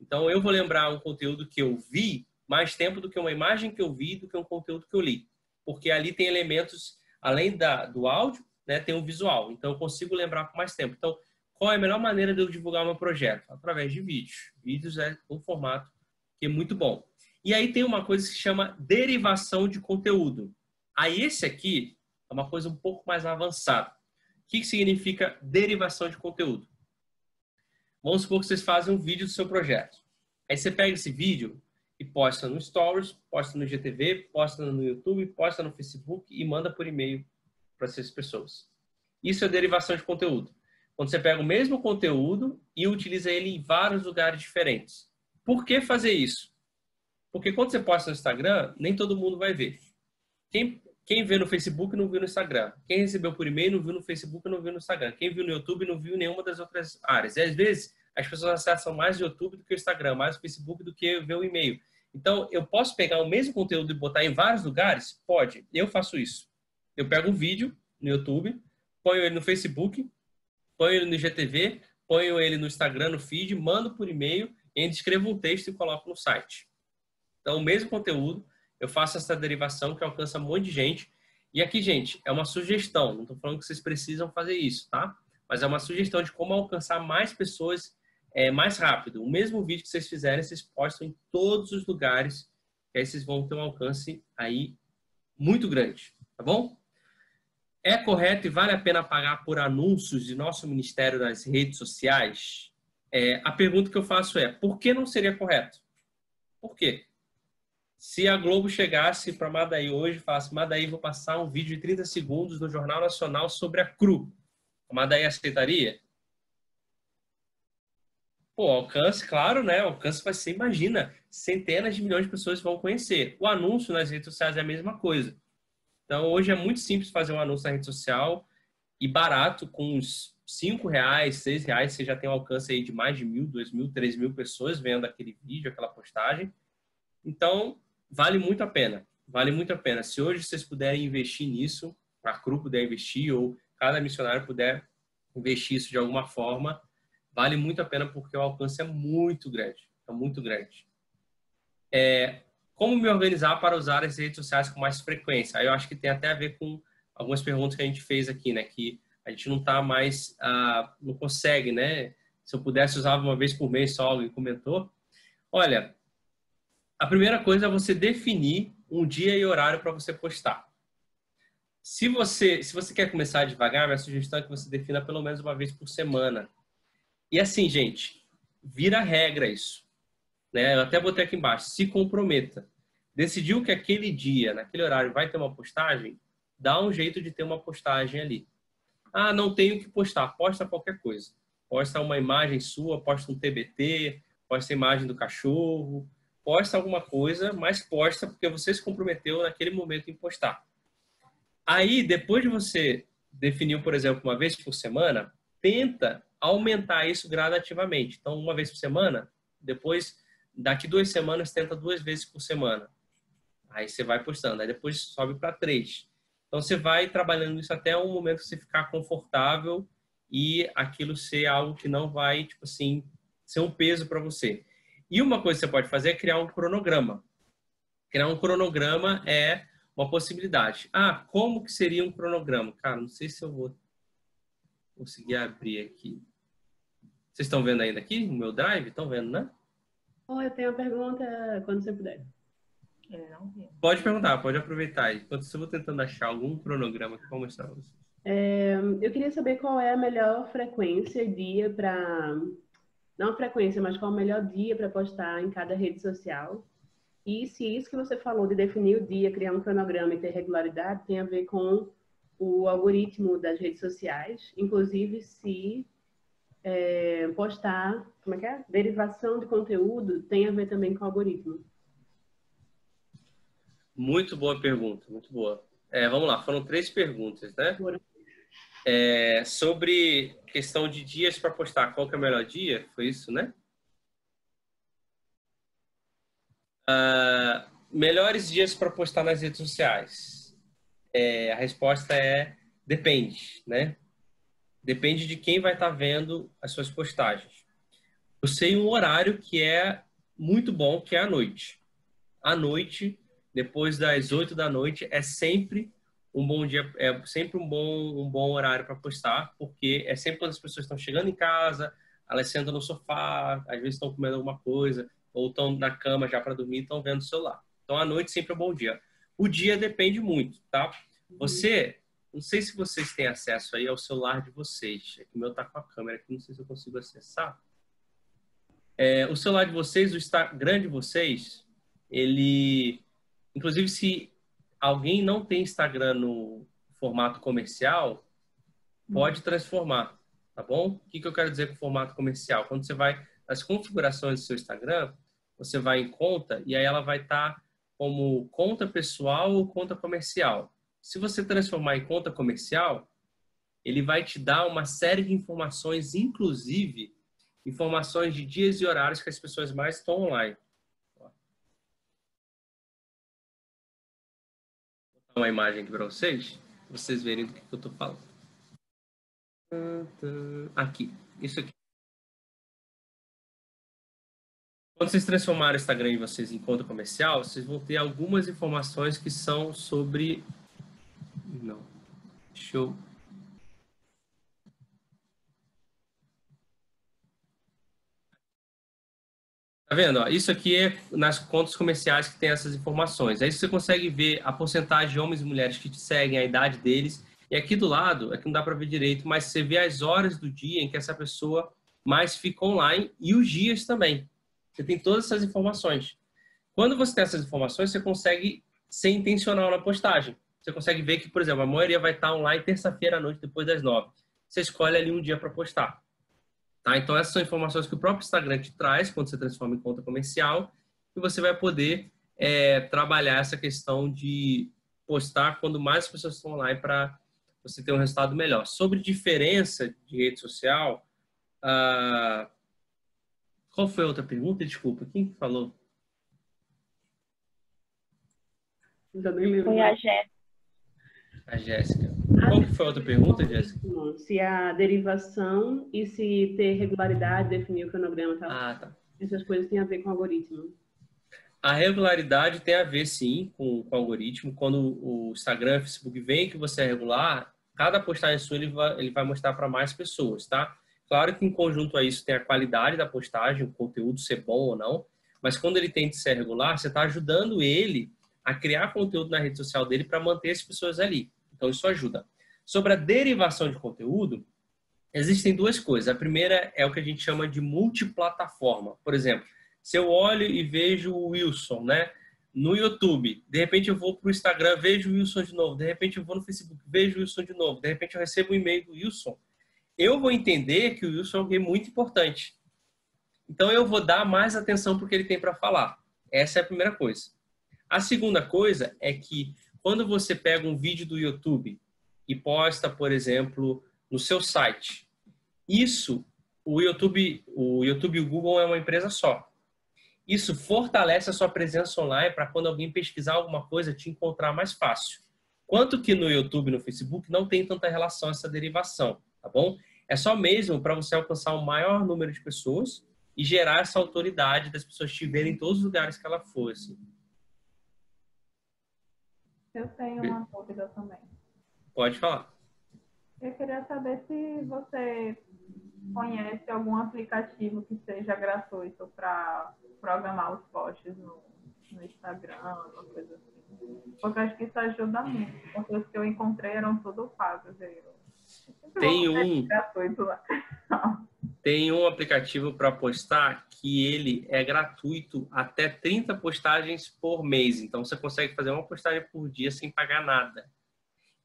Então, eu vou lembrar um conteúdo que eu vi mais tempo do que uma imagem que eu vi, do que um conteúdo que eu li. Porque ali tem elementos, além da, do áudio, né, tem o visual. Então, eu consigo lembrar por mais tempo. Então, qual é a melhor maneira de eu divulgar meu projeto? Através de vídeos. Vídeos é um formato que é muito bom. E aí tem uma coisa que se chama derivação de conteúdo. Aí esse aqui é uma coisa um pouco mais avançada. O que significa derivação de conteúdo? Vamos supor que vocês fazem um vídeo do seu projeto. Aí você pega esse vídeo e posta no Stories, posta no GTV, posta no YouTube, posta no Facebook e manda por e-mail para essas pessoas. Isso é derivação de conteúdo. Quando você pega o mesmo conteúdo e utiliza ele em vários lugares diferentes. Por que fazer isso? Porque quando você posta no Instagram, nem todo mundo vai ver. Quem, quem vê no Facebook não viu no Instagram. Quem recebeu por e-mail não viu no Facebook não viu no Instagram. Quem viu no YouTube não viu nenhuma das outras áreas. E às vezes as pessoas acessam mais o YouTube do que o Instagram, mais o Facebook do que ver o e-mail. Então, eu posso pegar o mesmo conteúdo e botar em vários lugares? Pode. Eu faço isso. Eu pego um vídeo no YouTube, ponho ele no Facebook, ponho ele no IGTV, ponho ele no Instagram, no feed, mando por e-mail, ainda escrevo um texto e coloco no site. Então, o mesmo conteúdo, eu faço essa derivação que alcança um monte de gente. E aqui, gente, é uma sugestão. Não estou falando que vocês precisam fazer isso, tá? Mas é uma sugestão de como alcançar mais pessoas é, mais rápido. O mesmo vídeo que vocês fizerem, vocês postam em todos os lugares, que aí vocês vão ter um alcance aí muito grande, tá bom? É correto e vale a pena pagar por anúncios de nosso ministério nas redes sociais? É, a pergunta que eu faço é: por que não seria correto? Por quê? Se a Globo chegasse para Madaí hoje e falasse: Madaí, vou passar um vídeo de 30 segundos no Jornal Nacional sobre a CRU, a Madaí aceitaria? Pô, alcance, claro, né? alcance vai ser, imagina, centenas de milhões de pessoas vão conhecer. O anúncio nas redes sociais é a mesma coisa. Então, hoje é muito simples fazer um anúncio na rede social e barato, com uns 5 reais, 6 reais, você já tem um alcance aí de mais de mil, dois mil, três mil pessoas vendo aquele vídeo, aquela postagem. Então, vale muito a pena. Vale muito a pena. Se hoje vocês puderem investir nisso, a CRU puder investir, ou cada missionário puder investir isso de alguma forma, vale muito a pena porque o alcance é muito grande, é muito grande. É, como me organizar para usar as redes sociais com mais frequência? Aí eu acho que tem até a ver com algumas perguntas que a gente fez aqui, né? Que a gente não está mais, ah, não consegue, né? Se eu pudesse usar uma vez por mês só, alguém comentou. Olha, a primeira coisa é você definir um dia e horário para você postar. Se você, se você quer começar devagar, minha sugestão é que você defina pelo menos uma vez por semana. E assim, gente, vira regra isso. Né? Eu até botei aqui embaixo, se comprometa. Decidiu que aquele dia, naquele horário, vai ter uma postagem, dá um jeito de ter uma postagem ali. Ah, não tenho que postar, posta qualquer coisa. Posta uma imagem sua, posta um TBT, posta a imagem do cachorro, posta alguma coisa, mas posta porque você se comprometeu naquele momento em postar. Aí, depois de você definir, por exemplo, uma vez por semana, tenta aumentar isso gradativamente. Então, uma vez por semana, depois, daqui duas semanas, tenta duas vezes por semana. Aí você vai postando, aí depois sobe para três. Então, você vai trabalhando isso até um momento que você ficar confortável e aquilo ser algo que não vai, tipo assim, ser um peso para você. E uma coisa que você pode fazer é criar um cronograma. Criar um cronograma é uma possibilidade. Ah, como que seria um cronograma? Cara, não sei se eu vou conseguir abrir aqui. Vocês estão vendo ainda aqui o meu drive? Estão vendo, né? Oh, eu tenho uma pergunta quando você puder. Pode perguntar, pode aproveitar. Enquanto eu vou tentando achar algum cronograma que eu vou mostrar vocês. É, eu queria saber qual é a melhor frequência e dia para. Não frequência, mas qual é o melhor dia para postar em cada rede social. E se isso que você falou de definir o dia, criar um cronograma e ter regularidade tem a ver com o algoritmo das redes sociais, inclusive se é, postar, como é que é? Derivação de conteúdo tem a ver também com o algoritmo. Muito boa pergunta, muito boa. É, vamos lá, foram três perguntas, né? É, sobre questão de dias para postar, qual que é o melhor dia? Foi isso, né? Uh, melhores dias para postar nas redes sociais? É, a resposta é depende, né? Depende de quem vai estar tá vendo as suas postagens. Eu sei um horário que é muito bom, que é à noite. À noite, depois das 8 da noite, é sempre um bom dia, é sempre um bom, um bom horário para postar, porque é sempre quando as pessoas estão chegando em casa, elas sentam no sofá, às vezes estão comendo alguma coisa, ou estão na cama já para dormir, estão vendo o celular. Então, à noite sempre é um bom dia. O dia depende muito, tá? Você, não sei se vocês têm acesso aí ao celular de vocês. É que o meu tá com a câmera aqui, não sei se eu consigo acessar. É, o celular de vocês, o Instagram de vocês, ele, inclusive, se alguém não tem Instagram no formato comercial, pode transformar, tá bom? O que, que eu quero dizer com formato comercial? Quando você vai nas configurações do seu Instagram, você vai em conta e aí ela vai estar tá como conta pessoal ou conta comercial. Se você transformar em conta comercial, ele vai te dar uma série de informações, inclusive informações de dias e horários que as pessoas mais estão online. uma imagem aqui para vocês, vocês verem do que, que eu estou falando. Aqui, isso aqui. Quando vocês transformarem o Instagram de vocês em conta comercial, vocês vão ter algumas informações que são sobre. Não. Eu Tá vendo? Isso aqui é nas contas comerciais que tem essas informações. Aí você consegue ver a porcentagem de homens e mulheres que te seguem, a idade deles. E aqui do lado, é que não dá para ver direito, mas você vê as horas do dia em que essa pessoa mais fica online e os dias também. Você tem todas essas informações. Quando você tem essas informações, você consegue ser intencional na postagem. Você consegue ver que, por exemplo, a maioria vai estar online terça-feira à noite, depois das nove. Você escolhe ali um dia para postar. Tá? Então, essas são informações que o próprio Instagram te traz quando você transforma em conta comercial e você vai poder é, trabalhar essa questão de postar quando mais pessoas estão online para você ter um resultado melhor. Sobre diferença de rede social, ah, qual foi a outra pergunta? Desculpa, quem falou? Foi a Jéssica. A Jéssica. Qual que foi a outra pergunta, Jéssica? Se a derivação e se ter regularidade, definir o cronograma e tal. Ah, tá. Essas coisas têm a ver com o algoritmo. A regularidade tem a ver, sim, com, com o algoritmo. Quando o Instagram, o Facebook vem que você é regular, cada postagem sua ele vai, ele vai mostrar para mais pessoas, tá? Claro que em conjunto a isso tem a qualidade da postagem, o conteúdo ser bom ou não, mas quando ele tem de ser regular, você está ajudando ele a criar conteúdo na rede social dele para manter as pessoas ali. Então, isso ajuda. Sobre a derivação de conteúdo, existem duas coisas. A primeira é o que a gente chama de multiplataforma. Por exemplo, se eu olho e vejo o Wilson, né? No YouTube, de repente eu vou para o Instagram, vejo o Wilson de novo, de repente eu vou no Facebook, vejo o Wilson de novo, de repente eu recebo um e-mail do Wilson, eu vou entender que o Wilson é alguém muito importante. Então eu vou dar mais atenção para o que ele tem para falar. Essa é a primeira coisa. A segunda coisa é que quando você pega um vídeo do YouTube e posta, por exemplo, no seu site, isso o YouTube, o YouTube e o Google é uma empresa só. Isso fortalece a sua presença online para quando alguém pesquisar alguma coisa te encontrar mais fácil. Quanto que no YouTube e no Facebook não tem tanta relação essa derivação, tá bom? É só mesmo para você alcançar o um maior número de pessoas e gerar essa autoridade das pessoas te verem em todos os lugares que ela fosse. Eu tenho uma dúvida também. Pode falar. Eu queria saber se você conhece algum aplicativo que seja gratuito para programar os posts no, no Instagram, alguma coisa assim. Porque eu acho que isso ajuda muito. Porque os que eu encontrei eram tudo pagos. Tem um. (laughs) Tem um aplicativo para postar que ele é gratuito até 30 postagens por mês. Então você consegue fazer uma postagem por dia sem pagar nada.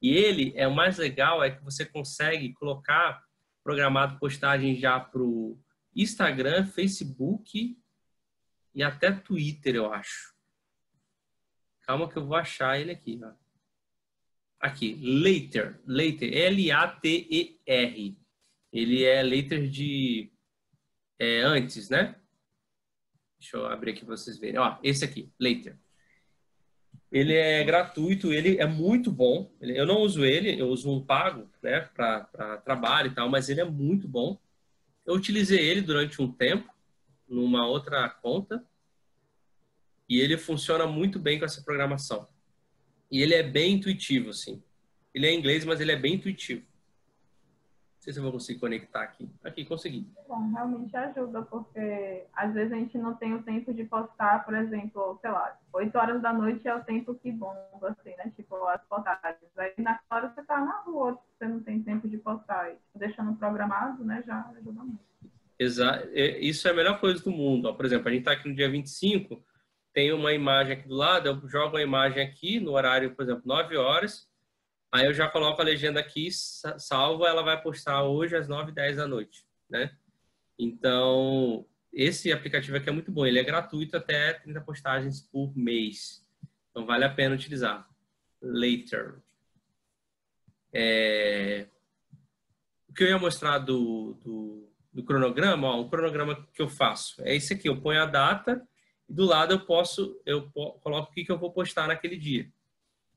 E ele é o mais legal é que você consegue colocar programado postagem já para o Instagram, Facebook e até Twitter, eu acho. Calma que eu vou achar ele aqui. Ó. Aqui, Later, Later, L-A-T-E-R. Ele é later de é, antes, né? Deixa eu abrir aqui para vocês verem. Ó, esse aqui, Later. Ele é gratuito, ele é muito bom. Eu não uso ele, eu uso um pago, né, para trabalho e tal, mas ele é muito bom. Eu utilizei ele durante um tempo numa outra conta e ele funciona muito bem com essa programação. E ele é bem intuitivo, assim. Ele é inglês, mas ele é bem intuitivo sei se eu vou conseguir conectar aqui. Aqui, consegui. Bom, realmente ajuda, porque às vezes a gente não tem o tempo de postar, por exemplo, sei lá, 8 horas da noite é o tempo que bomba, assim, né? Tipo, as postagens. Aí na hora você tá na rua, você não tem tempo de postar. E deixando programado, né, já ajuda muito. Exato. Isso é a melhor coisa do mundo. Por exemplo, a gente está aqui no dia 25, tem uma imagem aqui do lado, eu jogo a imagem aqui no horário, por exemplo, 9 horas, Aí eu já coloco a legenda aqui, salvo, ela vai postar hoje às 9 10 da noite, né? Então, esse aplicativo aqui é muito bom. Ele é gratuito até 30 postagens por mês. Então, vale a pena utilizar. Later. É... O que eu ia mostrar do, do, do cronograma, ó, o cronograma que eu faço é esse aqui. Eu ponho a data do lado eu posso, eu coloco o que, eu vou postar naquele dia.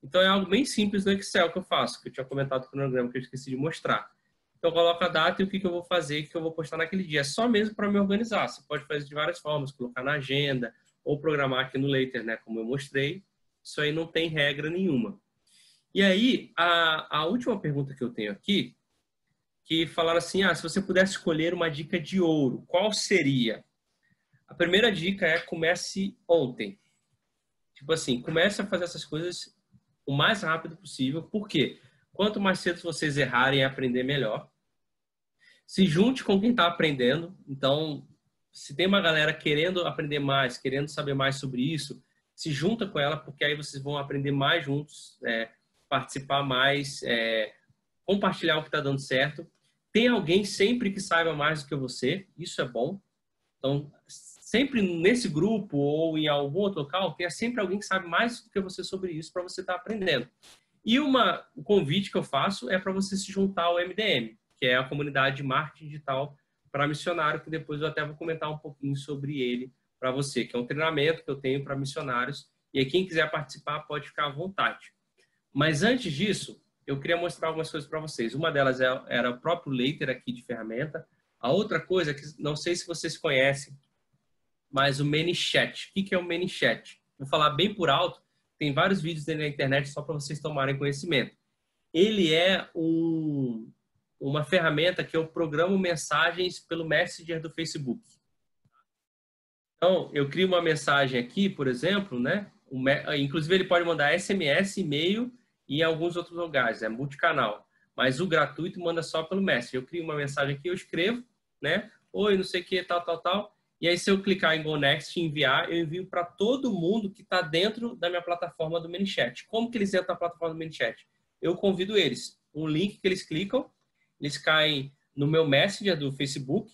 Então é algo bem simples no Excel que eu faço, que eu tinha comentado no cronograma que eu esqueci de mostrar. Então eu coloco a data e o que, que eu vou fazer, o que eu vou postar naquele dia. É só mesmo para me organizar. Você pode fazer de várias formas, colocar na agenda ou programar aqui no Later, né, como eu mostrei. Isso aí não tem regra nenhuma. E aí, a, a última pergunta que eu tenho aqui, que falaram assim, ah, se você pudesse escolher uma dica de ouro, qual seria? A primeira dica é comece ontem. Tipo assim, comece a fazer essas coisas o mais rápido possível. Por quê? Quanto mais cedo vocês errarem e aprender, melhor. Se junte com quem está aprendendo. Então, se tem uma galera querendo aprender mais, querendo saber mais sobre isso, se junta com ela, porque aí vocês vão aprender mais juntos, é, participar mais, é, compartilhar o que está dando certo. Tem alguém sempre que saiba mais do que você, isso é bom. Então, sempre nesse grupo ou em algum outro local, tenha sempre alguém que sabe mais do que você sobre isso para você estar tá aprendendo. E uma, o convite que eu faço é para você se juntar ao MDM, que é a comunidade de marketing digital para missionário, que depois eu até vou comentar um pouquinho sobre ele para você, que é um treinamento que eu tenho para missionários. E aí, quem quiser participar pode ficar à vontade. Mas antes disso, eu queria mostrar algumas coisas para vocês. Uma delas é, era o próprio Later aqui de ferramenta. A outra coisa, que não sei se vocês conhecem, mas o ManyChat. O que é o ManyChat? Vou falar bem por alto, tem vários vídeos dele na internet só para vocês tomarem conhecimento. Ele é um, uma ferramenta que eu programo mensagens pelo Messenger do Facebook. Então, eu crio uma mensagem aqui, por exemplo, né? inclusive, ele pode mandar SMS, e-mail e em alguns outros lugares, é multicanal. Mas o gratuito manda só pelo Messenger. Eu crio uma mensagem aqui, eu escrevo, né? Oi, não sei o que, tal, tal, tal. E aí, se eu clicar em Go Next e enviar, eu envio para todo mundo que está dentro da minha plataforma do ManyChat. Como que eles entram na plataforma do ManyChat? Eu convido eles. Um link que eles clicam, eles caem no meu Messenger do Facebook.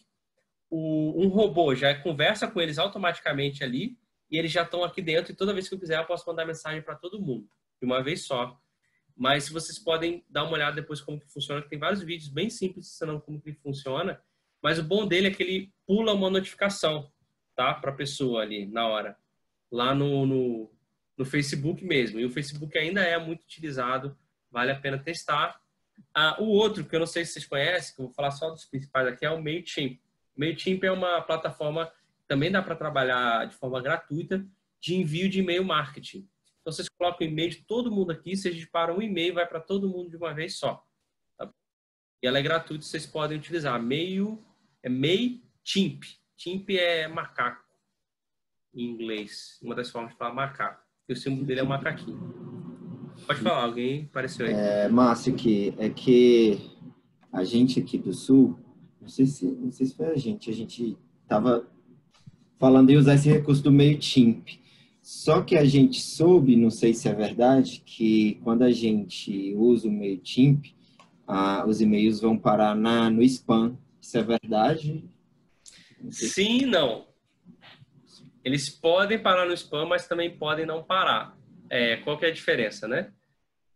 O, um robô já conversa com eles automaticamente ali e eles já estão aqui dentro. E toda vez que eu quiser, eu posso mandar mensagem para todo mundo, de uma vez só. Mas vocês podem dar uma olhada depois como que funciona, que tem vários vídeos bem simples ensinando como que funciona mas o bom dele é que ele pula uma notificação, tá? Para a pessoa ali na hora, lá no, no, no, Facebook mesmo. E o Facebook ainda é muito utilizado, vale a pena testar. Ah, o outro, que eu não sei se vocês conhecem, que eu vou falar só dos principais aqui, é o MailChimp. MailChimp é uma plataforma também dá para trabalhar de forma gratuita de envio de e-mail marketing. Então, vocês colocam o e-mail de todo mundo aqui, vocês disparam um e-mail, vai para todo mundo de uma vez só. Tá? E ela é gratuita, vocês podem utilizar. Mail é. Chimp é macaco em inglês. Uma das formas de falar macaco. E o símbolo dele é um macaquinho. Pode falar, alguém apareceu aí. É, Márcio, que é que a gente aqui do Sul, não sei se, não sei se foi a gente, a gente estava falando em usar esse recurso do MailChimp. Só que a gente soube, não sei se é verdade, que quando a gente usa o MailChimp, ah, os e-mails vão parar na, no spam isso é verdade? Sim e não. Eles podem parar no spam, mas também podem não parar. É, qual que é a diferença, né?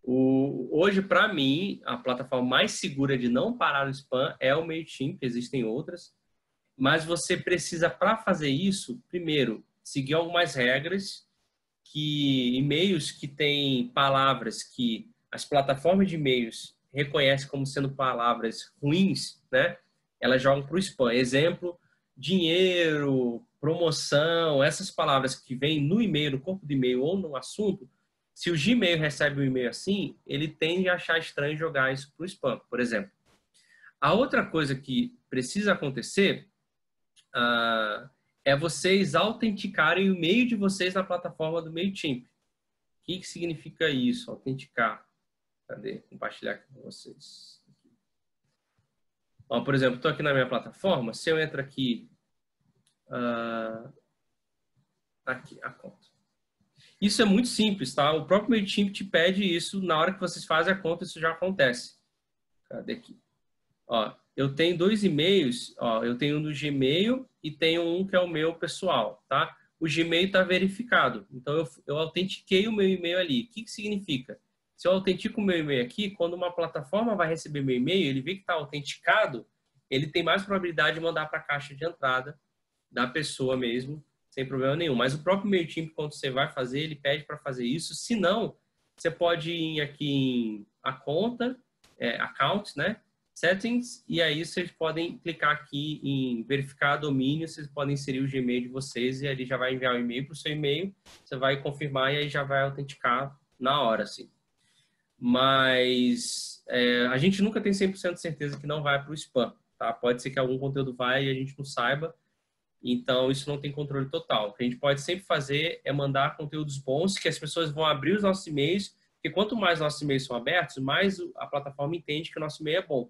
O, hoje, para mim, a plataforma mais segura de não parar no spam é o MailChimp, existem outras. Mas você precisa, para fazer isso, primeiro, seguir algumas regras que e-mails que têm palavras que as plataformas de e-mails reconhecem como sendo palavras ruins, né? Elas jogam para o spam. Exemplo, dinheiro, promoção, essas palavras que vêm no e-mail, no corpo do e-mail ou no assunto, se o Gmail recebe um e-mail assim, ele tende a achar estranho jogar isso para o spam, por exemplo. A outra coisa que precisa acontecer uh, é vocês autenticarem o e-mail de vocês na plataforma do MailChimp. O que, que significa isso, autenticar? Cadê? Compartilhar aqui com vocês. Ó, por exemplo, estou aqui na minha plataforma. Se eu entro aqui, uh, aqui a conta. Isso é muito simples, tá? O próprio MailChimp te pede isso na hora que vocês fazem a conta, isso já acontece. Cadê aqui? Ó, eu tenho dois e-mails, ó, eu tenho um do Gmail e tenho um que é o meu pessoal, tá? O Gmail está verificado, então eu, eu autentiquei o meu e-mail ali. O que, que significa? Se eu autentico o meu e-mail aqui, quando uma plataforma vai receber meu e-mail, ele vê que está autenticado, ele tem mais probabilidade de mandar para a caixa de entrada da pessoa mesmo, sem problema nenhum. Mas o próprio MailChimp, quando você vai fazer, ele pede para fazer isso. Se não, você pode ir aqui em a conta, é, account, né? Settings, e aí vocês podem clicar aqui em verificar domínio, vocês podem inserir o Gmail de vocês e ali já vai enviar o um e-mail para o seu e-mail, você vai confirmar e aí já vai autenticar na hora, assim. Mas é, a gente nunca tem 100% de certeza que não vai para o spam, tá? Pode ser que algum conteúdo vai e a gente não saiba, então isso não tem controle total. O que a gente pode sempre fazer é mandar conteúdos bons, que as pessoas vão abrir os nossos e-mails, porque quanto mais nossos e-mails são abertos, mais a plataforma entende que o nosso e-mail é bom.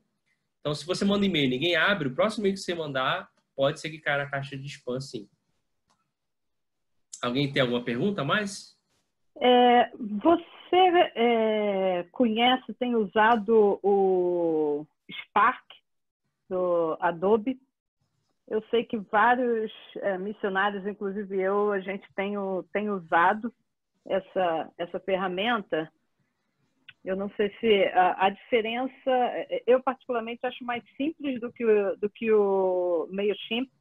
Então, se você manda e-mail e ninguém abre, o próximo e-mail que você mandar pode ser que caia na caixa de spam, sim. Alguém tem alguma pergunta mais? É, você é, conhece, tem usado o Spark do Adobe? Eu sei que vários é, missionários, inclusive eu, a gente tem, tem usado essa, essa ferramenta eu não sei se a, a, diferença, eu particularmente acho mais simples do que do que o MailChimp,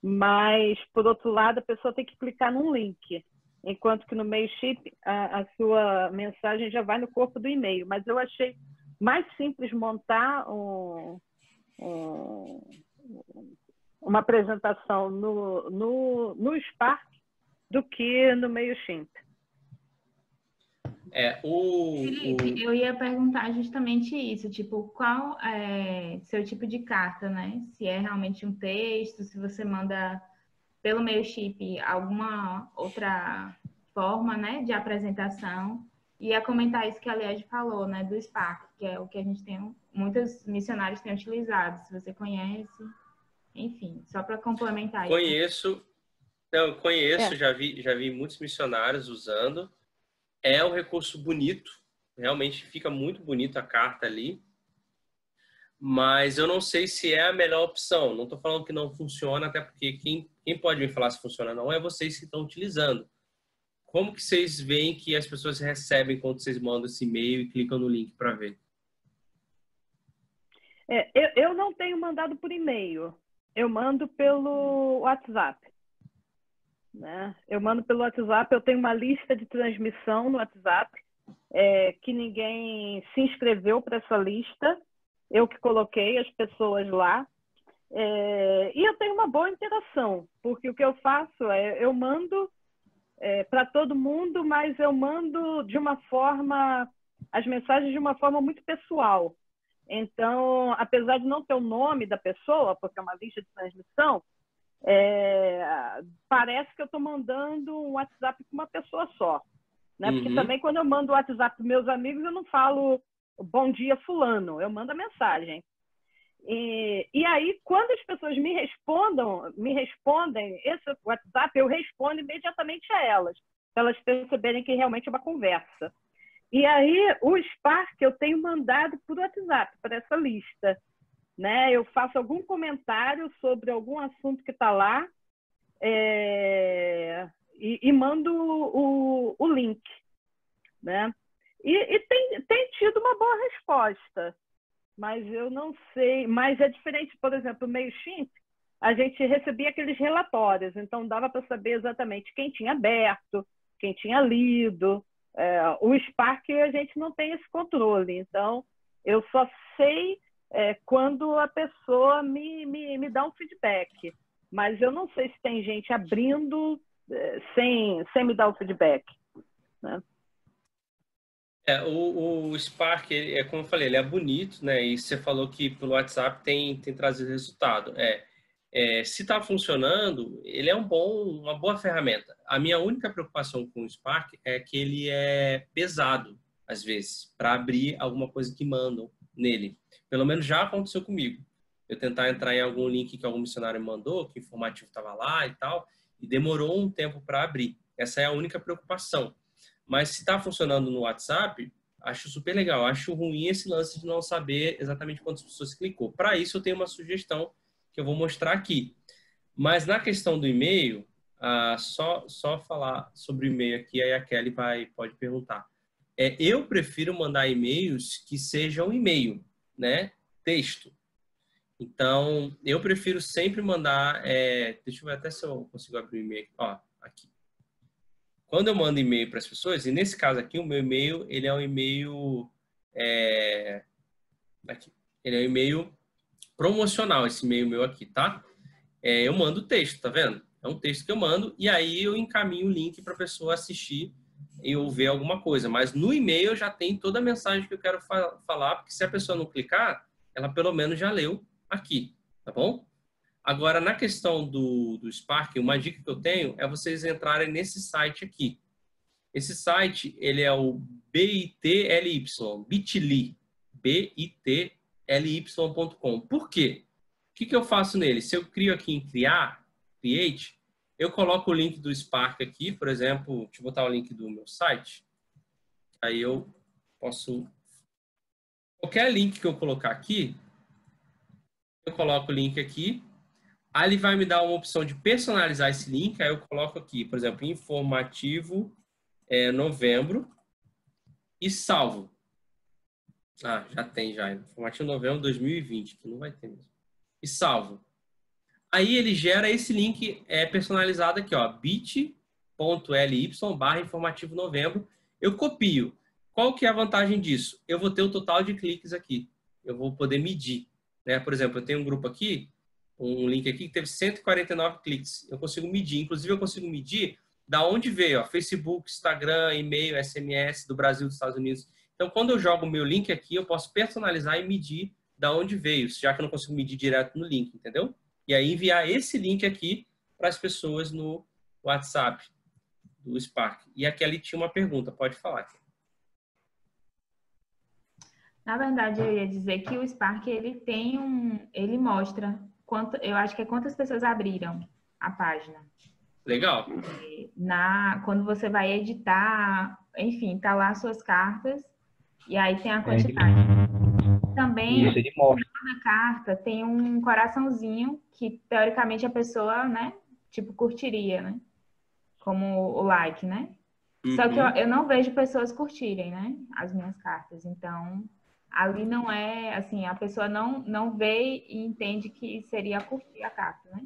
mas, por outro lado, a pessoa tem que clicar num link, enquanto que no MailChimp a, a sua mensagem já vai no corpo do e-mail. Mas eu achei mais simples montar um, um, uma apresentação no, no, no Spark do que no MailChimp. É, o, Felipe, o... eu ia perguntar justamente isso, tipo, qual é seu tipo de carta, né? Se é realmente um texto, se você manda pelo meio chip alguma outra forma, né, de apresentação. E a comentar isso que a Liege falou, né, do Spark, que é o que a gente tem, muitos missionários têm utilizado. Se você conhece, enfim, só para complementar. Conheço, isso. não, conheço, é. já vi, já vi muitos missionários usando. É um recurso bonito, realmente fica muito bonito a carta ali, mas eu não sei se é a melhor opção. Não estou falando que não funciona, até porque quem, quem pode me falar se funciona ou não é vocês que estão utilizando. Como que vocês veem que as pessoas recebem quando vocês mandam esse e-mail e clicam no link para ver? É, eu, eu não tenho mandado por e-mail. Eu mando pelo WhatsApp. Né? Eu mando pelo WhatsApp, eu tenho uma lista de transmissão no WhatsApp, é, que ninguém se inscreveu para essa lista, eu que coloquei as pessoas lá. É, e eu tenho uma boa interação, porque o que eu faço é eu mando é, para todo mundo, mas eu mando de uma forma, as mensagens de uma forma muito pessoal. Então, apesar de não ter o nome da pessoa, porque é uma lista de transmissão, é, parece que eu estou mandando um WhatsApp para uma pessoa só. Né? Porque uhum. também quando eu mando o WhatsApp para meus amigos, eu não falo bom dia fulano, eu mando a mensagem. E, e aí, quando as pessoas me respondam, me respondem esse WhatsApp, eu respondo imediatamente a elas, para elas perceberem que realmente é uma conversa. E aí, o Spark eu tenho mandado por WhatsApp, para essa lista né? Eu faço algum comentário sobre algum assunto que está lá é, e, e, mando o, o, link, né? E, e tem, tem tido uma boa resposta, mas eu não sei. Mas é diferente, por exemplo, o MailChimp, a gente recebia aqueles relatórios, então dava para saber exatamente quem tinha aberto, quem tinha lido. É, o Spark a gente não tem esse controle, então eu só sei é, quando a pessoa me, me, me dá um feedback, mas eu não sei se tem gente abrindo é, sem, sem me dar o feedback. Né? É, o, o Spark, é como eu falei, ele é bonito, né? E você falou que pelo WhatsApp tem, tem trazido resultado. É, é se está funcionando, ele é um bom, uma boa ferramenta. A minha única preocupação com o Spark é que ele é pesado, às vezes, para abrir alguma coisa que mandam nele. Pelo menos já aconteceu comigo. Eu tentar entrar em algum link que algum missionário mandou, que o informativo estava lá e tal, e demorou um tempo para abrir. Essa é a única preocupação. Mas se está funcionando no WhatsApp, acho super legal. Acho ruim esse lance de não saber exatamente quantas pessoas clicou. Para isso, eu tenho uma sugestão que eu vou mostrar aqui. Mas na questão do e-mail, ah, só, só falar sobre o e-mail aqui, aí a Kelly vai, pode perguntar. É, eu prefiro mandar e-mails que sejam e-mail, né? Texto. Então, eu prefiro sempre mandar. É, deixa eu ver até se eu consigo abrir o e-mail. Ó, aqui. Quando eu mando e-mail para as pessoas, e nesse caso aqui, o meu e-mail, ele é um e-mail. É, aqui. Ele é um e-mail promocional, esse e-mail meu aqui, tá? É, eu mando texto, tá vendo? É um texto que eu mando, e aí eu encaminho o link para a pessoa assistir e ou ver alguma coisa. Mas no e-mail já tem toda a mensagem que eu quero fa falar, porque se a pessoa não clicar, ela pelo menos já leu aqui, tá bom? Agora, na questão do, do Spark, uma dica que eu tenho é vocês entrarem nesse site aqui. Esse site, ele é o bit.ly, bit.ly, bit.ly.com. Por quê? O que, que eu faço nele? Se eu crio aqui em criar, create, eu coloco o link do Spark aqui, por exemplo, deixa eu botar o link do meu site. Aí eu posso... Qualquer link que eu colocar aqui, eu coloco o link aqui Aí ele vai me dar uma opção de personalizar esse link. Aí eu coloco aqui, por exemplo, informativo é, novembro e salvo. Ah, já tem já. Informativo novembro 2020, que não vai ter mesmo. E salvo. Aí ele gera esse link é, personalizado aqui, ó, bit.ly barra informativo novembro. Eu copio. Qual que é a vantagem disso? Eu vou ter o total de cliques aqui. Eu vou poder medir. Né? Por exemplo, eu tenho um grupo aqui um link aqui que teve 149 cliques. Eu consigo medir, inclusive eu consigo medir da onde veio, ó, Facebook, Instagram, e-mail, SMS do Brasil, dos Estados Unidos. Então, quando eu jogo o meu link aqui, eu posso personalizar e medir da onde veio, já que eu não consigo medir direto no link, entendeu? E aí enviar esse link aqui para as pessoas no WhatsApp do Spark. E aqui ali tinha uma pergunta, pode falar. Na verdade, eu ia dizer que o Spark ele tem um, ele mostra quanto, eu acho que é quantas pessoas abriram a página. Legal. Na, quando você vai editar, enfim, tá lá suas cartas e aí tem a quantidade. Também na carta tem um coraçãozinho que teoricamente a pessoa, né, tipo curtiria, né? Como o like, né? Uhum. Só que eu, uhum. eu não vejo pessoas curtirem, né, as minhas cartas. Então, ali não é assim, a pessoa não, não vê e entende que seria curtir a carta, né?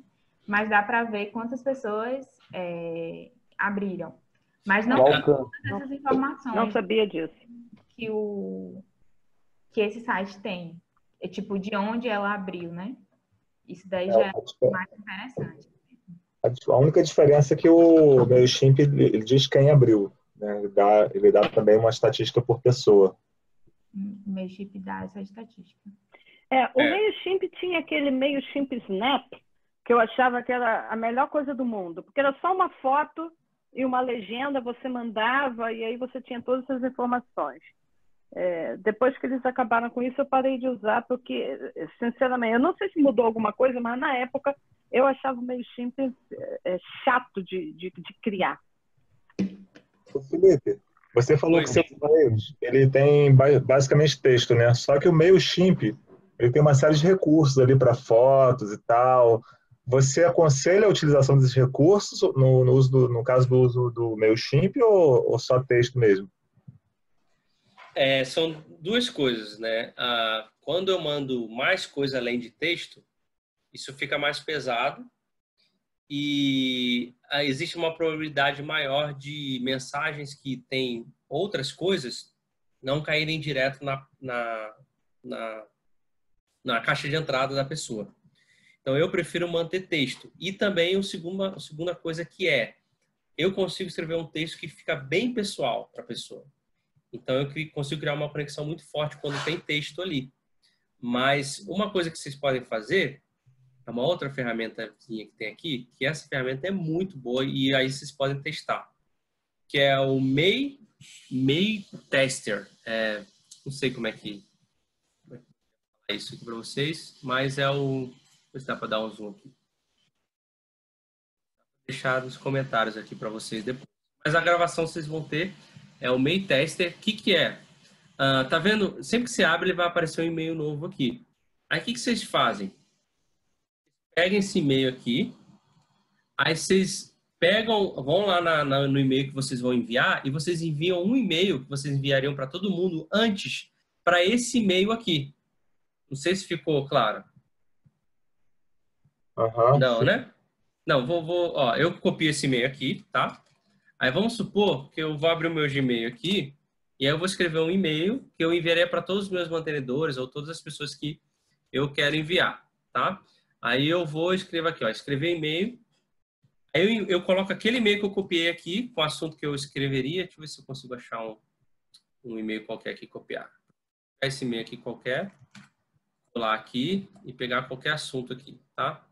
Mas dá para ver quantas pessoas é, abriram. Mas não essas informações. Não sabia disso. Que, o, que esse site tem. É tipo, de onde ela abriu, né? Isso daí é, já é mais interessante. A única diferença é que o MailChimp ele diz quem abriu. Né? Ele, dá, ele dá também uma estatística por pessoa. MailChimp dá essa estatística. É, o é. MailChimp tinha aquele MailChimp Snap, que eu achava que era a melhor coisa do mundo, porque era só uma foto e uma legenda, você mandava e aí você tinha todas essas informações. É, depois que eles acabaram com isso, eu parei de usar, porque, sinceramente, eu não sei se mudou alguma coisa, mas na época eu achava o MailChimp é, chato de, de, de criar. Felipe, você falou que seu e-mails, ele tem basicamente texto, né? Só que o MailChimp, ele tem uma série de recursos ali para fotos e tal. Você aconselha a utilização desses recursos no, no, uso do, no caso do uso do MailChimp ou, ou só texto mesmo? É, são duas coisas, né? Ah, quando eu mando mais coisa além de texto, isso fica mais pesado e ah, existe uma probabilidade maior de mensagens que têm outras coisas não caírem direto na, na, na, na caixa de entrada da pessoa. Então, eu prefiro manter texto. E também o segunda, a segunda coisa que é, eu consigo escrever um texto que fica bem pessoal para a pessoa. Então, eu consigo criar uma conexão muito forte quando tem texto ali. Mas uma coisa que vocês podem fazer é uma outra ferramenta que tem aqui, que essa ferramenta é muito boa e aí vocês podem testar, que é o May, May Tester. É, não sei como é que é isso aqui para vocês, mas é o... Vou dá para dar um zoom aqui. Vou deixar nos comentários aqui para vocês depois. Mas a gravação vocês vão ter é o May Tester. O que, que é? Uh, tá vendo? Sempre que você abre, ele vai aparecer um e-mail novo aqui. Aí o que, que vocês fazem? Peguem esse e-mail aqui, aí vocês pegam, vão lá na, na, no e-mail que vocês vão enviar e vocês enviam um e-mail que vocês enviariam para todo mundo antes para esse e-mail aqui. Não sei se ficou claro. Uhum, Não, sim. né? Não, vou, vou, ó, eu copio esse e-mail aqui, tá? Aí vamos supor que eu vou abrir o meu Gmail aqui e aí eu vou escrever um e-mail que eu enviaria para todos os meus mantenedores ou todas as pessoas que eu quero enviar, tá? Aí eu vou escrever aqui, ó, escrever e-mail. Aí eu, eu coloco aquele e-mail que eu copiei aqui com o assunto que eu escreveria. Deixa eu ver se eu consigo achar um, um e-mail qualquer aqui copiar. Esse e-mail aqui qualquer, colar aqui e pegar qualquer assunto aqui, tá?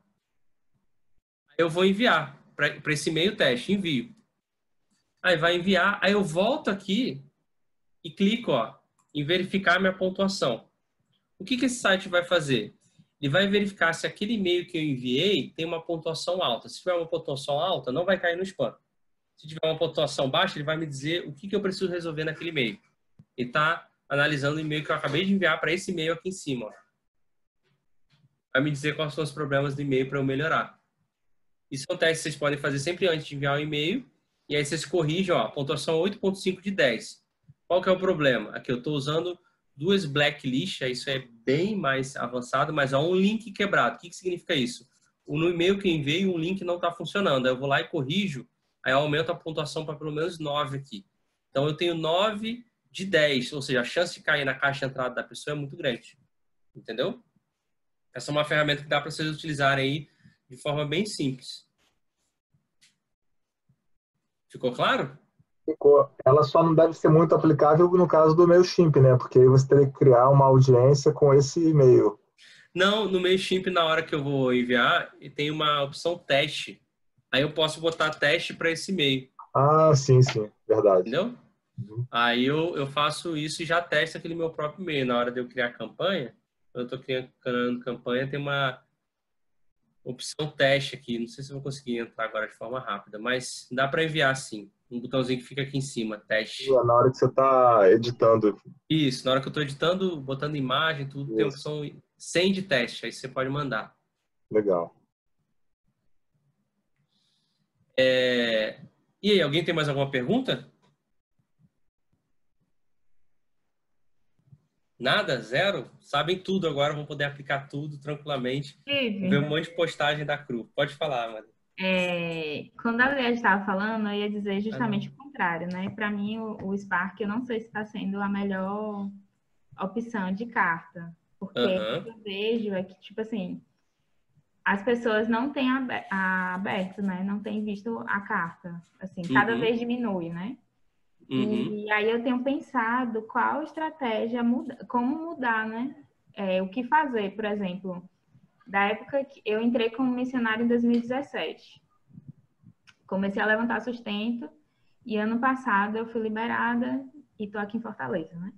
Aí eu vou enviar para esse e-mail teste, envio. Aí vai enviar, aí eu volto aqui e clico ó, em verificar minha pontuação. O que, que esse site vai fazer? Ele vai verificar se aquele e-mail que eu enviei tem uma pontuação alta. Se tiver uma pontuação alta, não vai cair no spam. Se tiver uma pontuação baixa, ele vai me dizer o que, que eu preciso resolver naquele e-mail. Ele está analisando o e-mail que eu acabei de enviar para esse e-mail aqui em cima. Ó. Vai me dizer quais são os problemas do e-mail para eu melhorar. Isso é um teste que vocês podem fazer sempre antes de enviar o um e-mail. E aí vocês corrigem, ó, pontuação 8.5 de 10. Qual que é o problema? Aqui eu estou usando duas blacklists, isso é bem mais avançado, mas há um link quebrado. O que, que significa isso? No e-mail que enviei, um link não está funcionando. Aí eu vou lá e corrijo, aí eu aumento a pontuação para pelo menos 9 aqui. Então eu tenho 9 de 10, ou seja, a chance de cair na caixa de entrada da pessoa é muito grande. Entendeu? Essa é uma ferramenta que dá para vocês utilizarem aí de forma bem simples. Ficou claro? Ficou. Ela só não deve ser muito aplicável no caso do MailChimp, né? Porque aí você teria que criar uma audiência com esse e-mail. Não, no MailChimp, na hora que eu vou enviar, tem uma opção teste. Aí eu posso botar teste para esse e-mail. Ah, sim, sim. Verdade. Entendeu? Uhum. Aí eu, eu faço isso e já testo aquele meu próprio e-mail. Na hora de eu criar campanha, quando eu estou criando campanha, tem uma opção teste aqui. Não sei se eu vou conseguir entrar agora de forma rápida, mas dá para enviar sim. Um botãozinho que fica aqui em cima, teste. Na hora que você está editando. Isso, na hora que eu estou editando, botando imagem, tudo, Isso. tem opção sem de teste, aí você pode mandar. Legal. É... E aí, alguém tem mais alguma pergunta? Nada? Zero? Sabem tudo agora, vão poder aplicar tudo tranquilamente. Sim. Ver um monte de postagem da CRU. Pode falar, Mari. É, quando a Leia estava falando, eu ia dizer justamente uhum. o contrário, né? Para mim, o, o, Spark, eu não sei se está sendo a melhor opção de carta. Porque uhum. o que eu vejo é que, tipo assim, as pessoas não têm aberto, né? Não têm visto a carta. Assim, cada uhum. vez diminui, né? Uhum. E aí eu tenho pensado qual estratégia, muda, como mudar, né? É, o que fazer, por exemplo, da época que eu entrei como missionário em 2017. Comecei a levantar sustento e ano passado eu fui liberada e estou aqui em Fortaleza, né?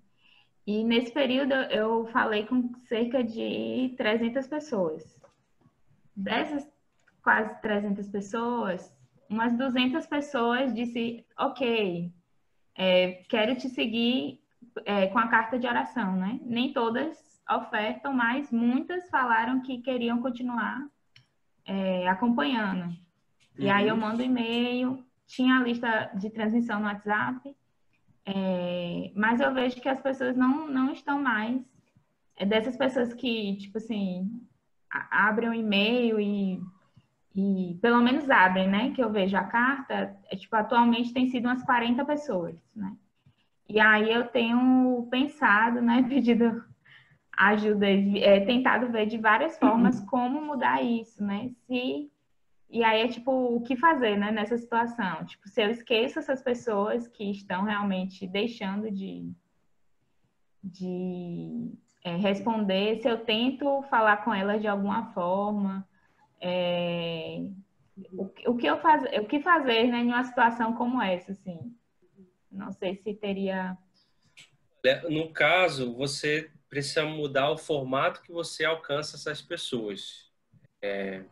E nesse período eu falei com cerca de 300 pessoas. Dessas quase 300 pessoas, umas 200 pessoas disse, ok, é, quero te seguir é, com a carta de oração, né? Nem todas ofertam, mas muitas falaram que queriam continuar é, acompanhando. Uhum. E aí eu uhum. mando e-mail, tinha a lista de transmissão no WhatsApp, é, mas eu vejo que as pessoas não, não estão mais. É dessas pessoas que, tipo assim, abrem um e-mail e, e pelo menos abrem, né? Que eu vejo a carta, é, tipo, atualmente tem sido umas 40 pessoas, né? E aí eu tenho pensado, né, (laughs) pedido ajuda, é, tentado ver de várias formas como mudar isso, né? Se e aí é tipo o que fazer, né, nessa situação? Tipo, se eu esqueço essas pessoas que estão realmente deixando de de é, responder, se eu tento falar com elas de alguma forma, é, o, o, que eu faz, o que fazer, né, em uma situação como essa, assim? Não sei se teria. No caso, você precisa mudar o formato que você alcança essas pessoas. É,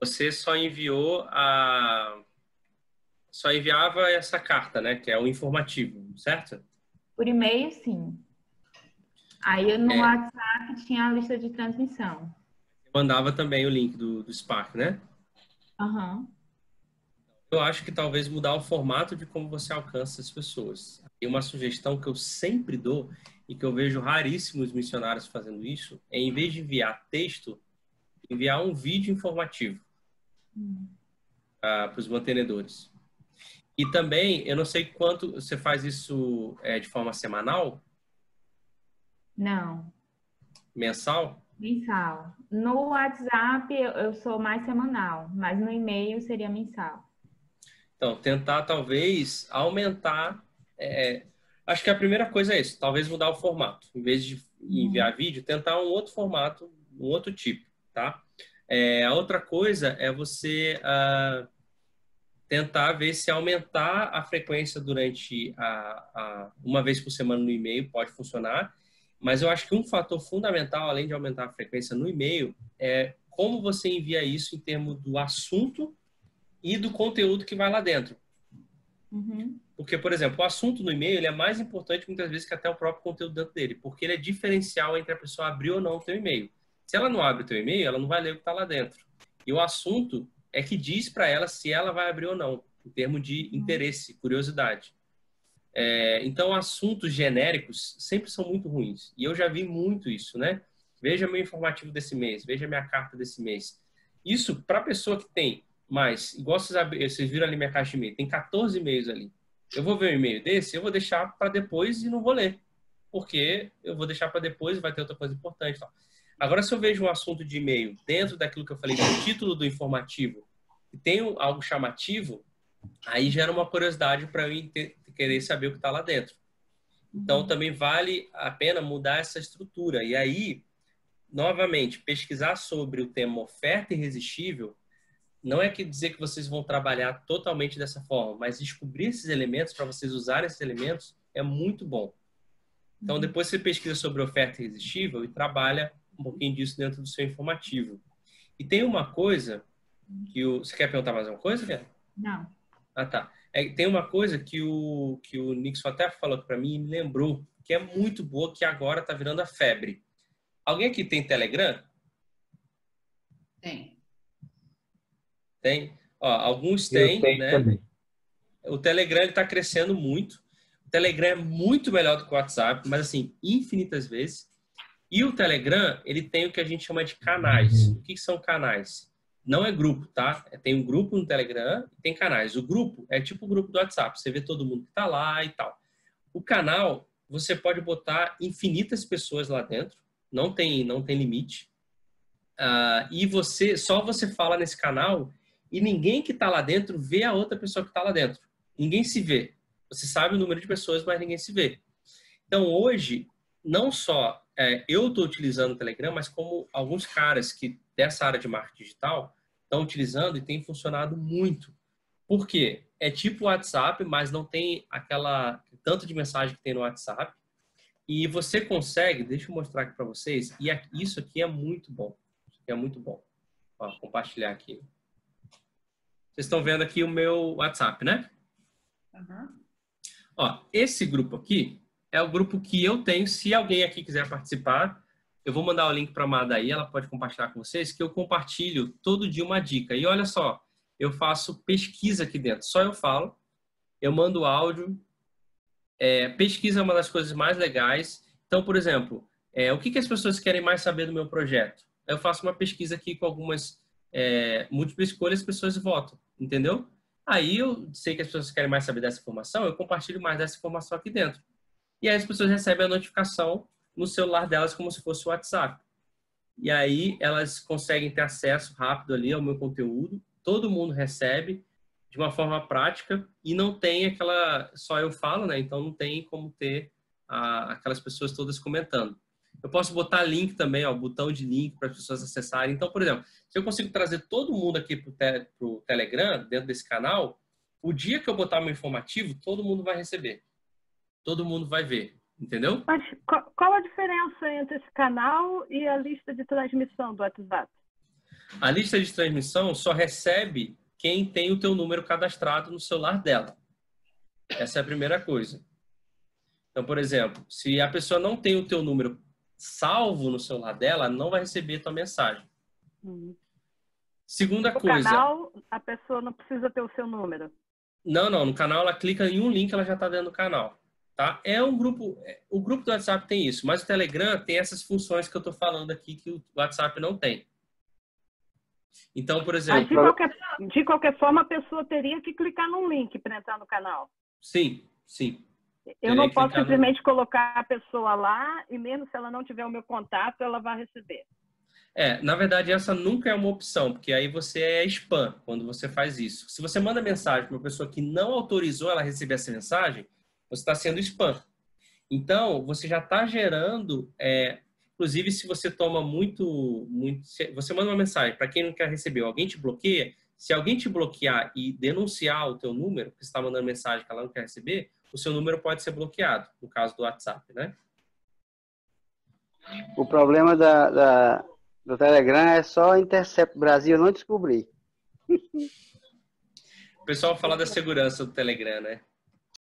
você só enviou a só enviava essa carta, né, que é o informativo, certo? Por e-mail, sim. Aí no é. WhatsApp tinha a lista de transmissão. Mandava também o link do, do Spark, né? Uhum eu acho que talvez mudar o formato de como você alcança as pessoas. E uma sugestão que eu sempre dou e que eu vejo raríssimos missionários fazendo isso é, em vez de enviar texto, enviar um vídeo informativo hum. para os mantenedores. E também, eu não sei quanto você faz isso é, de forma semanal? Não. Mensal? Mensal. No WhatsApp eu sou mais semanal, mas no e-mail seria mensal. Então, tentar talvez aumentar. É, acho que a primeira coisa é isso, talvez mudar o formato. Em vez de enviar uhum. vídeo, tentar um outro formato, um outro tipo, tá? É, a outra coisa é você uh, tentar ver se aumentar a frequência durante a, a, uma vez por semana no e-mail pode funcionar. Mas eu acho que um fator fundamental, além de aumentar a frequência no e-mail, é como você envia isso em termos do assunto e do conteúdo que vai lá dentro. Uhum. Porque, por exemplo, o assunto no e-mail ele é mais importante muitas vezes que até o próprio conteúdo dentro dele, porque ele é diferencial entre a pessoa abrir ou não o teu e-mail. Se ela não abre o teu e-mail, ela não vai ler o que está lá dentro. E o assunto é que diz para ela se ela vai abrir ou não, em termos de interesse, curiosidade. É, então, assuntos genéricos sempre são muito ruins. E eu já vi muito isso, né? Veja meu informativo desse mês, veja minha carta desse mês. Isso, para a pessoa que tem mas, igual vocês, vocês viram ali minha caixa de e-mail, tem 14 e-mails ali. Eu vou ver um e-mail desse, eu vou deixar para depois e não vou ler. Porque eu vou deixar para depois e vai ter outra coisa importante. Agora, se eu vejo um assunto de e-mail dentro daquilo que eu falei, do título do informativo, e tem algo chamativo, aí gera uma curiosidade para eu querer saber o que está lá dentro. Então, uhum. também vale a pena mudar essa estrutura. E aí, novamente, pesquisar sobre o tema oferta irresistível não é que dizer que vocês vão trabalhar totalmente dessa forma, mas descobrir esses elementos para vocês usarem esses elementos é muito bom. Então, uhum. depois você pesquisa sobre oferta irresistível e trabalha um pouquinho disso dentro do seu informativo. E tem uma coisa que o... Você quer perguntar mais uma coisa, Vera? Não. Ah, tá. É, tem uma coisa que o, que o Nixon até falou para mim e me lembrou, que é muito boa, que agora está virando a febre. Alguém aqui tem Telegram? Tem. Tem? Ó, alguns têm, né? Também. O Telegram está crescendo muito. O Telegram é muito melhor do que o WhatsApp, mas assim, infinitas vezes. E o Telegram, ele tem o que a gente chama de canais. Uhum. O que são canais? Não é grupo, tá? É, tem um grupo no Telegram tem canais. O grupo é tipo o grupo do WhatsApp. Você vê todo mundo que está lá e tal. O canal, você pode botar infinitas pessoas lá dentro. Não tem, não tem limite. Uh, e você, só você fala nesse canal e ninguém que está lá dentro vê a outra pessoa que está lá dentro. Ninguém se vê. Você sabe o número de pessoas, mas ninguém se vê. Então, hoje, não só é, eu estou utilizando o Telegram, mas como alguns caras que dessa área de marketing digital estão utilizando e tem funcionado muito. Por quê? É tipo WhatsApp, mas não tem aquela tanto de mensagem que tem no WhatsApp. E você consegue, deixa eu mostrar aqui para vocês, e isso aqui é muito bom. Isso aqui é muito bom. Ó, compartilhar aqui. Vocês estão vendo aqui o meu WhatsApp, né? Uhum. Ó, esse grupo aqui é o grupo que eu tenho. Se alguém aqui quiser participar, eu vou mandar o link para a Amada aí, ela pode compartilhar com vocês, que eu compartilho todo dia uma dica. E olha só, eu faço pesquisa aqui dentro. Só eu falo, eu mando áudio. É, pesquisa é uma das coisas mais legais. Então, por exemplo, é, o que, que as pessoas querem mais saber do meu projeto? eu faço uma pesquisa aqui com algumas é, múltiplas escolhas, as pessoas votam, entendeu? Aí eu sei que as pessoas querem mais saber dessa informação, eu compartilho mais dessa informação aqui dentro. E aí as pessoas recebem a notificação no celular delas como se fosse o WhatsApp. E aí elas conseguem ter acesso rápido ali ao meu conteúdo, todo mundo recebe de uma forma prática e não tem aquela só eu falo, né? Então não tem como ter a, aquelas pessoas todas comentando. Eu posso botar link também, ó, botão de link para as pessoas acessarem. Então, por exemplo, se eu consigo trazer todo mundo aqui para o Telegram, dentro desse canal, o dia que eu botar meu informativo, todo mundo vai receber. Todo mundo vai ver. Entendeu? Mas qual a diferença entre esse canal e a lista de transmissão do WhatsApp? A lista de transmissão só recebe quem tem o teu número cadastrado no celular dela. Essa é a primeira coisa. Então, por exemplo, se a pessoa não tem o teu número salvo no celular dela, não vai receber a tua mensagem. Uhum. Segunda no coisa. No canal, a pessoa não precisa ter o seu número. Não, não. No canal, ela clica em um link, ela já está dentro do canal. Tá? É um grupo. O grupo do WhatsApp tem isso, mas o Telegram tem essas funções que eu estou falando aqui que o WhatsApp não tem. Então, por exemplo. Mas de qualquer, de qualquer forma, a pessoa teria que clicar num link para entrar no canal. Sim, sim. Eu não posso simplesmente no... colocar a pessoa lá e mesmo se ela não tiver o meu contato, ela vai receber. É, na verdade, essa nunca é uma opção, porque aí você é spam quando você faz isso. Se você manda mensagem para uma pessoa que não autorizou ela receber essa mensagem, você está sendo spam. Então, você já está gerando, é, inclusive se você toma muito, muito, você manda uma mensagem para quem não quer receber, alguém te bloqueia, se alguém te bloquear e denunciar o teu número, que está mandando mensagem que ela não quer receber, o seu número pode ser bloqueado, no caso do WhatsApp, né? O problema da, da do Telegram é só Intercept Brasil, eu não descobri. O pessoal fala da segurança do Telegram, né?